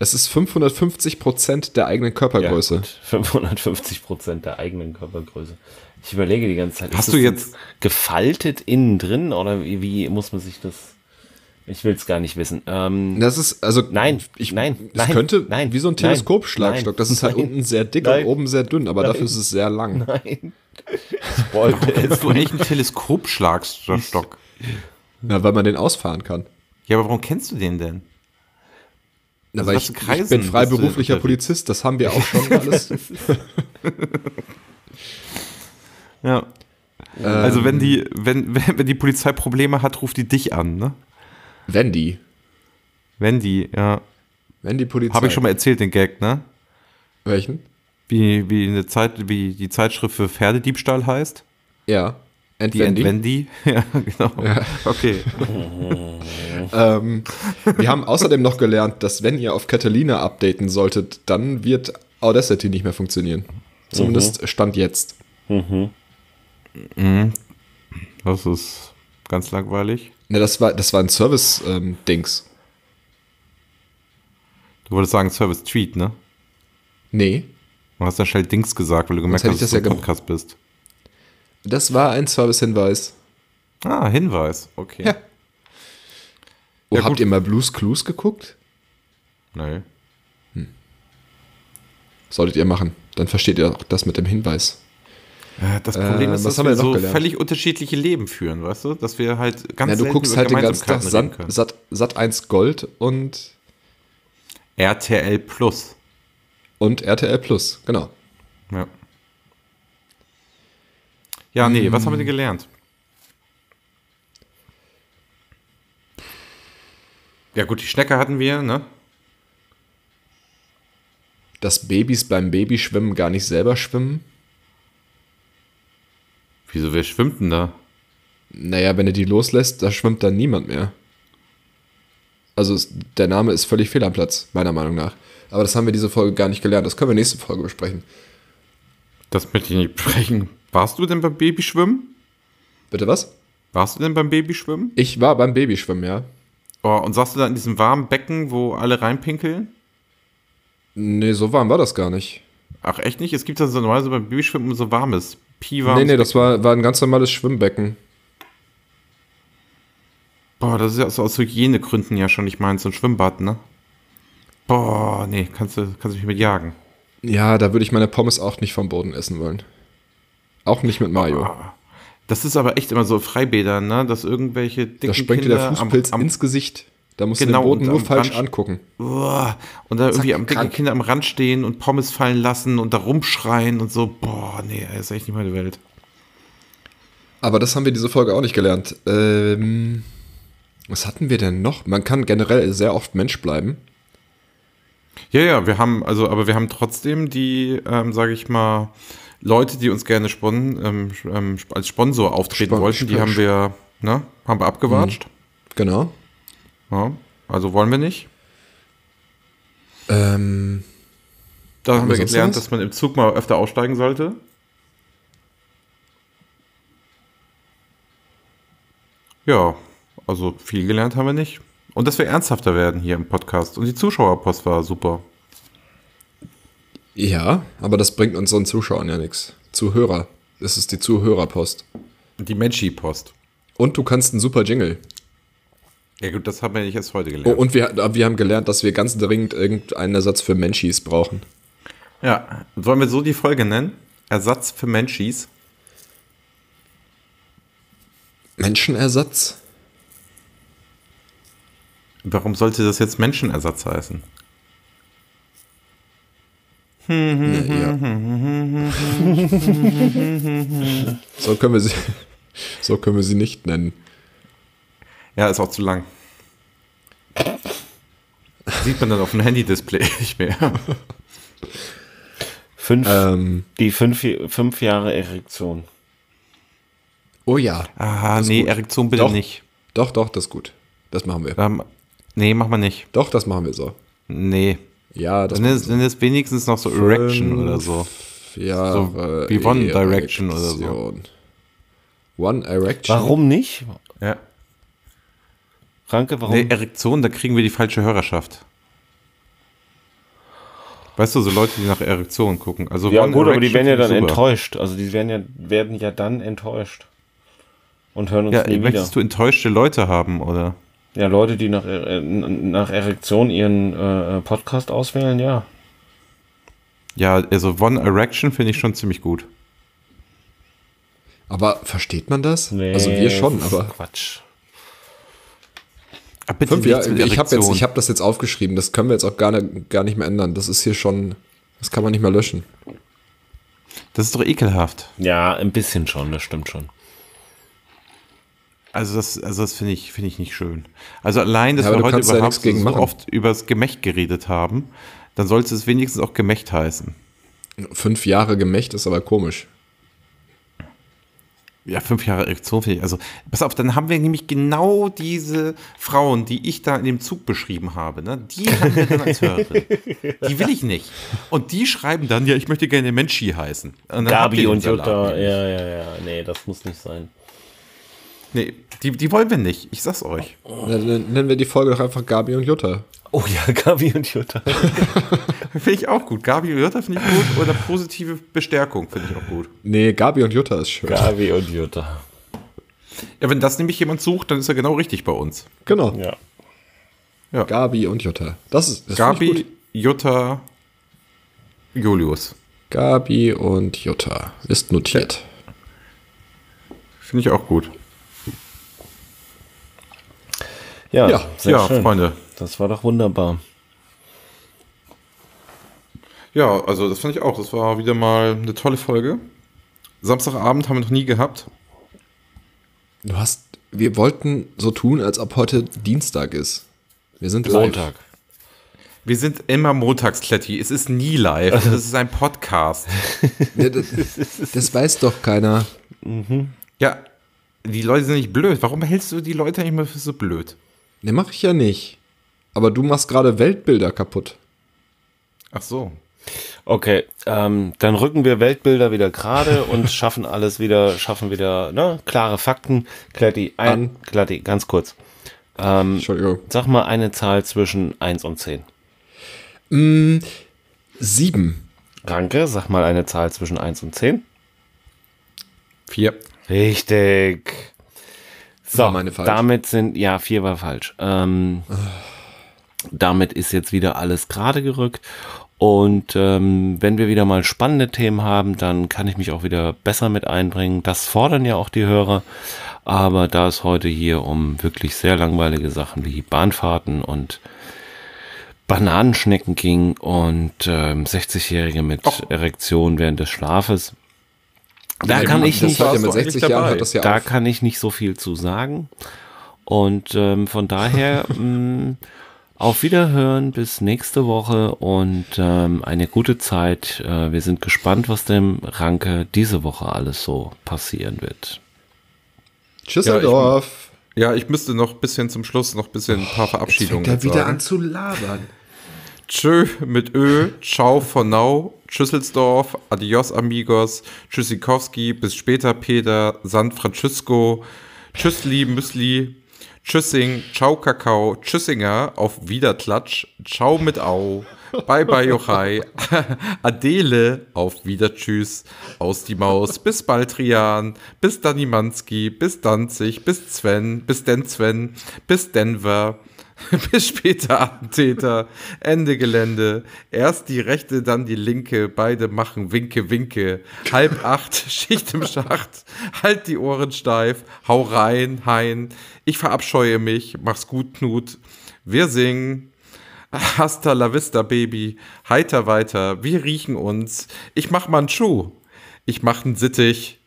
Es ist 550 Prozent der eigenen Körpergröße. Ja, gut. 550 Prozent der eigenen Körpergröße. Ich überlege die ganze Zeit. Hast ist du das jetzt- gefaltet innen drin oder wie, wie muss man sich das? Ich will es gar nicht wissen. Ähm, Das ist, also, Nein, ich, nein, es nein, könnte nein, wie so ein Teleskopschlagstock. Das ist halt nein, unten sehr dick nein, und oben sehr dünn, aber dafür ist es sehr lang. nein. Ich wollte es du eigentlich einen Teleskopschlagstock? Ja, weil man den ausfahren kann. Ja, aber warum kennst du den denn? Also ich, ich bin freiberuflicher? Polizist, das haben wir auch schon <laughs> alles. <laughs> Ja. Also wenn die, wenn, wenn, <laughs> wenn die Polizei Probleme hat, ruft die dich an, ne? Wenn die, Wenn die, ja. wenn die Polizei. Habe ich schon mal erzählt, den Gag, ne? Welchen? Wie, wie eine Zeit, wie die Zeitschrift für Pferdediebstahl heißt? Ja. Die Entwendy. Entwendi. <laughs> Ja, genau. Okay. <laughs> Ähm, wir haben außerdem noch gelernt, dass wenn ihr auf Catalina updaten solltet, dann wird Audacity nicht mehr funktionieren. Zumindest Stand jetzt. Das ist ganz langweilig. Ne, das war, das war ein Service-Dings. Du wolltest sagen Service Tweet, ne? nee, Du hast ja schnell Dings gesagt, weil du gemerkt hast, dass du das ja im gem- Podcast bist. Das war ein Service-Hinweis. Ah, Hinweis. Okay. Ja. Oh, Ja, habt gut. ihr mal Blues Clues geguckt? Nee. Solltet ihr machen. Dann versteht ihr auch das mit dem Hinweis. Äh, Das Problem Äh, ist, dass wir wir so gelernt? völlig unterschiedliche Leben führen, weißt du? Dass wir halt ganz Ja, du guckst halt den ganzen Tag Sat. Sat, Sat 1 Gold und, RTL Plus. und RTL Plus. Genau. Ja. Ja, nee, was haben wir denn gelernt? Ja, gut, die Schnecke hatten wir, ne? Dass Babys beim Babyschwimmen gar nicht selber schwimmen. Wieso, wer schwimmt denn da? Naja, wenn er die loslässt, da schwimmt dann niemand mehr. Also der Name ist völlig fehl am Platz, meiner Meinung nach. Aber das haben wir diese Folge gar nicht gelernt. Das können wir nächste Folge besprechen. Das möchte ich nicht besprechen. Warst du denn beim Babyschwimmen? Bitte was? Warst du denn beim Babyschwimmen? Ich war beim Babyschwimmen, ja. Oh, und saßt du da in diesem warmen Becken, wo alle reinpinkeln? Nee, so warm war das gar nicht. Ach, echt nicht? Es gibt da so normalerweise beim Babyschwimmen so warmes, piwarmes Nee, nee, das war, war ein ganz normales Schwimmbecken. Boah, das ist ja aus, aus Hygienegründen ja schon nicht meins, so ein Schwimmbad, ne? Boah, nee, kannst du, kannst du mich mit jagen. Ja, da würde ich meine Pommes auch nicht vom Boden essen wollen. Auch nicht mit Mayo. Das ist aber echt immer so Freibäder, ne? Dass irgendwelche dicken Da springt dir der Kinder Fußpilz am, am, ins Gesicht. Da musst Genau, du den Boden und nur falsch Rand- angucken. Boah, und da irgendwie am dicke. Kinder am Rand stehen und Pommes fallen lassen und da rumschreien und so. Boah, nee, das ist echt nicht meine Welt. Aber das haben wir diese Folge auch nicht gelernt. Ähm, was hatten wir denn noch? Man kann generell sehr oft Mensch bleiben. Ja, ja, wir haben, also, aber wir haben trotzdem die, ähm, sage ich mal, Leute, die uns gerne spon ähm, ähm, als Sponsor auftreten Spon- wollten, die haben wir, ne, haben wir abgewatscht. Genau. Ja, also wollen wir nicht. Ähm, Da haben wir gelernt, was? dass man im Zug mal öfter aussteigen sollte. Ja, also viel gelernt haben wir nicht. Und dass wir ernsthafter werden hier im Podcast. Und die Zuschauerpost war super. Ja, aber das bringt unseren Zuschauern ja nichts. Zuhörer. Es ist die Zuhörerpost. Die Menschi-Post. Und du kannst einen super Jingle. Ja gut, das haben wir nicht erst heute Oh, gelernt. und wir, wir haben gelernt, dass wir ganz dringend irgendeinen Ersatz für Menschis brauchen. ja, sollen wir so die Folge nennen? Ersatz für Menschis. Menschenersatz? Warum sollte das jetzt Menschenersatz heißen? Nee, <laughs> ja. so können wir sie. <laughs> So können wir sie nicht nennen. Ja, ist auch zu lang. Sieht man dann auf dem Handy-Display <laughs> nicht mehr. Fünf, Ähm, die fünf, fünf Jahre Erektion. oh ja. Ah, ist nee, gut. Erektion bitte Doch. nicht. Doch, doch, das ist gut. Das machen wir. Ähm, nee, mach mal nicht. Doch, das machen wir so. Nee. Ja, das Dann ist, dann ist wenigstens noch so Erection oder so. Ja, So wie One Direction oder so. One Erection. Warum nicht? Ja. Ranke, warum? Nee, Erektion, da kriegen wir die falsche Hörerschaft. Weißt du, so Leute, die nach Erektion gucken. Also ja One gut, aber die Erection werden ja dann super. enttäuscht. Also die werden ja, werden ja dann enttäuscht. Und hören uns Ja, nie wieder. möchtest du enttäuschte Leute haben, oder? Ja, Leute, die nach, äh, nach Erektion ihren äh, Podcast auswählen, ja. Ja, also One Erection finde ich schon ziemlich gut. Aber versteht man das? Nee, also wir schon, aber. Quatsch. Aber bitte Fünf, ja, ich habe jetzt, Erektion. ich habe das jetzt aufgeschrieben. Das können wir jetzt auch gar nicht, gar nicht mehr ändern. Das ist hier schon, das kann man nicht mehr löschen. Das ist doch ekelhaft. Ja, ein bisschen schon, das stimmt schon. Also das, also das finde ich, finde ich nicht schön. Also allein, dass Ja, wir heute überhaupt so machen. oft über das Gemächt geredet haben, dann sollte es wenigstens auch Gemächt heißen. Fünf Jahre Gemächt ist aber komisch. Ja, fünf Jahre Erektion finde ich. Also, pass auf, dann haben wir nämlich genau diese Frauen, die ich da in dem Zug beschrieben habe, ne? Die haben wir dann als Hörerin. Die will ich nicht. Und die schreiben dann, ja, ich möchte gerne Menschi heißen. Und Gabi und Jutta, ja, ja, ja. Nee, das muss nicht sein. Nee, die, die wollen wir nicht. Ich sag's euch. Dann nennen wir die Folge doch einfach Gabi und Jutta. Oh ja, <laughs> Gabi und Jutta. <laughs> Finde ich auch gut. Gabi und Jutta finde ich gut. Oder positive Bestärkung finde ich auch gut. Nee, Gabi und Jutta ist schön. Gabi und Jutta. Ja, wenn das nämlich jemand sucht, dann ist er genau richtig bei uns. Genau. Ja. Gabi und Jutta. Das ist, das Gabi, gut. Jutta, Julius. Gabi und Jutta. Ist notiert. Finde ich auch gut. Ja, Ja, sehr ja, schön. Freunde. Das war doch wunderbar. Ja, also das fand ich auch. Das war wieder mal eine tolle Folge. Samstagabend haben wir noch nie gehabt. Du hast, wir wollten so tun, als ob heute Dienstag ist. Wir sind live. Montag. Wir sind immer montags, Kletti. Es ist nie live. <laughs> Das ist ein Podcast. Ja, das, das weiß doch keiner. Ja, die Leute sind nicht blöd. Warum hältst du die Leute nicht mal für so blöd? Ne, mach ich ja nicht. Aber du machst gerade Weltbilder kaputt. Ach so. Okay, ähm, dann rücken wir Weltbilder wieder gerade <laughs> und schaffen alles wieder, schaffen wieder, ne, klare Fakten. Kletti, ein. Kletti, ganz kurz. Ähm, Entschuldigung. sag mal eine Zahl zwischen 1 und 10. Sieben. Ranke, sag mal eine Zahl zwischen 1 und 10. Vier. Richtig. So, damit sind, ja, vier war falsch. Ähm, damit ist jetzt wieder alles gerade gerückt. Und ähm, wenn wir wieder mal spannende Themen haben, dann kann ich mich auch wieder besser mit einbringen. Das fordern ja auch die Hörer. Aber da es heute hier um wirklich sehr langweilige Sachen wie Bahnfahrten und Bananenschnecken ging und ähm, 60-Jährige mit Erektion während des Schlafes, da kann ich nicht, ja warst mit du eigentlich 60 Jahren dabei. hört das ja da auf. kann ich nicht so viel zu sagen. Und ähm, von daher <laughs> mh, auf Wiederhören bis nächste Woche und ähm, eine gute Zeit. Äh, wir sind gespannt, was dem Ranke diese Woche alles so passieren wird. Tschüsseldorf. Ja, ich müsste noch ein bisschen zum Schluss noch ein bisschen ein paar Verabschiedungen Fängt er wieder sagen. an zu labern. Tschö mit Ö, ciao for now, Schüsselsdorf, adios amigos, Tschüssikowski, bis später Peter, San Francisco, Tschüssli, Müsli, Tschüssing, ciao Kakao, Tschüssinger, auf Wiederklatsch, ciao mit Au, bye bye Jochai, <laughs> Adele, auf Wieder Tschüss, aus die Maus, bis Baltrian, bis Danimanski, bis Danzig, bis Sven, bis den Sven, bis Denver, <laughs> bis später Attentäter, Ende Gelände. Erst die rechte, dann die linke. Beide machen Winke, Winke. Halb acht, <laughs> Schicht im Schacht. Halt die Ohren steif. Hau rein, Hein. Ich verabscheue mich. Mach's gut, Knut. Wir singen. Hasta la vista, Baby. Heiter weiter. Wir riechen uns. Ich mach Manchu. Ich mach n Sittich.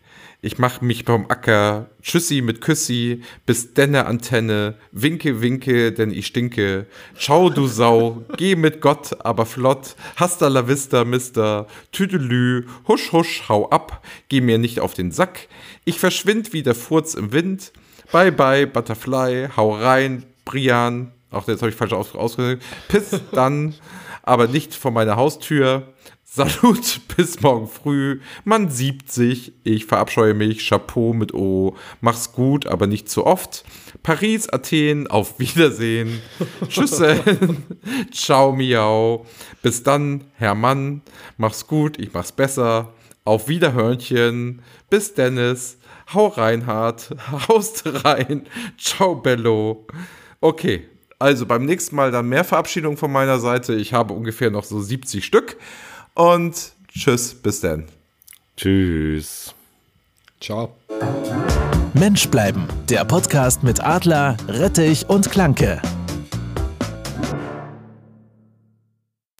Ich mach mich vom Acker. Tschüssi mit Küssi. Bis denne Antenne. Winke, winke, denn ich stinke. Ciao, du Sau. <laughs> Geh mit Gott, aber flott. Hasta la vista, Mister. Tüdelü. Husch, husch, hau ab. Geh mir nicht auf den Sack. Ich verschwind wie der Furz im Wind. Bye, bye, Butterfly. Hau rein, Brian. Auch jetzt habe ich falsch aus ausgedrückt. Piss dann, aber nicht vor meiner Haustür. Salut, bis morgen früh. Man siebt sich. Ich verabscheue mich. Chapeau mit O. Mach's gut, aber nicht zu oft. Paris, Athen, auf Wiedersehen. <laughs> Tschüssen. Ciao, miau. Bis dann, Herr Mann. Mach's gut, ich mach's besser. Auf Wiederhörnchen. Bis Dennis. Hau Reinhard. <laughs> Haust rein. Ciao, Bello. Okay. Also beim nächsten Mal dann mehr Verabschiedung von meiner Seite. Ich habe ungefähr noch so 70 Stück. Und tschüss, bis dann. Tschüss. Ciao. Mensch bleiben. Der Podcast mit Adler, Rettich und Klanke.